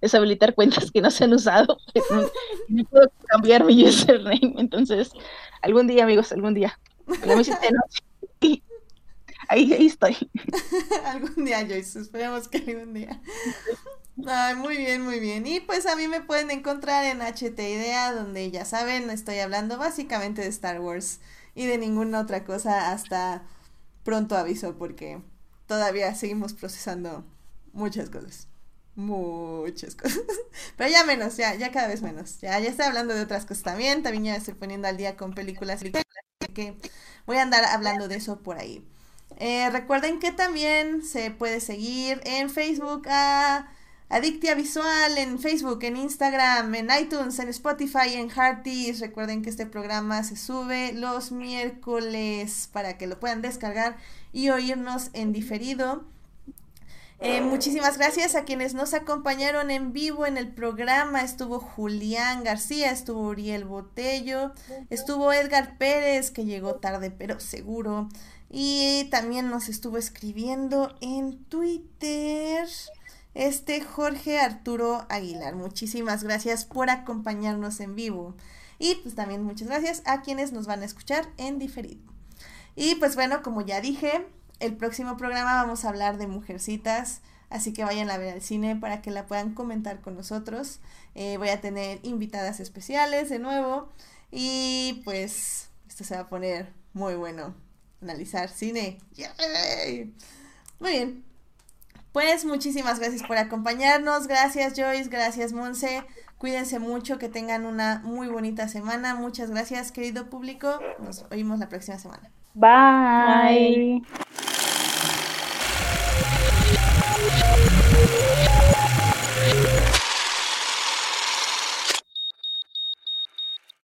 deshabilitar cuentas que no se han usado. no puedo cambiar mi username, entonces algún día amigos, algún día. La mesita de noche. Ahí, ahí estoy. algún día, Joyce, esperemos que algún día. Ay, muy bien, muy bien. Y pues a mí me pueden encontrar en HT Idea, donde ya saben, estoy hablando básicamente de Star Wars y de ninguna otra cosa hasta pronto aviso, porque todavía seguimos procesando muchas cosas. Muchas cosas. Pero ya menos, ya, ya cada vez menos. Ya, ya estoy hablando de otras cosas también. También ya estoy poniendo al día con películas que voy a andar hablando de eso por ahí. Eh, recuerden que también se puede seguir en Facebook a Adictia Visual, en Facebook, en Instagram, en iTunes, en Spotify, en Hearties. Recuerden que este programa se sube los miércoles para que lo puedan descargar y oírnos en diferido. Eh, muchísimas gracias a quienes nos acompañaron en vivo en el programa. Estuvo Julián García, estuvo Uriel Botello, estuvo Edgar Pérez, que llegó tarde pero seguro. Y también nos estuvo escribiendo en Twitter este Jorge Arturo Aguilar. Muchísimas gracias por acompañarnos en vivo. Y pues también muchas gracias a quienes nos van a escuchar en diferido. Y pues bueno, como ya dije, el próximo programa vamos a hablar de mujercitas. Así que vayan a ver al cine para que la puedan comentar con nosotros. Eh, voy a tener invitadas especiales de nuevo. Y pues esto se va a poner muy bueno analizar cine. Muy bien. Pues muchísimas gracias por acompañarnos. Gracias Joyce, gracias Monse. Cuídense mucho, que tengan una muy bonita semana. Muchas gracias, querido público. Nos oímos la próxima semana. Bye.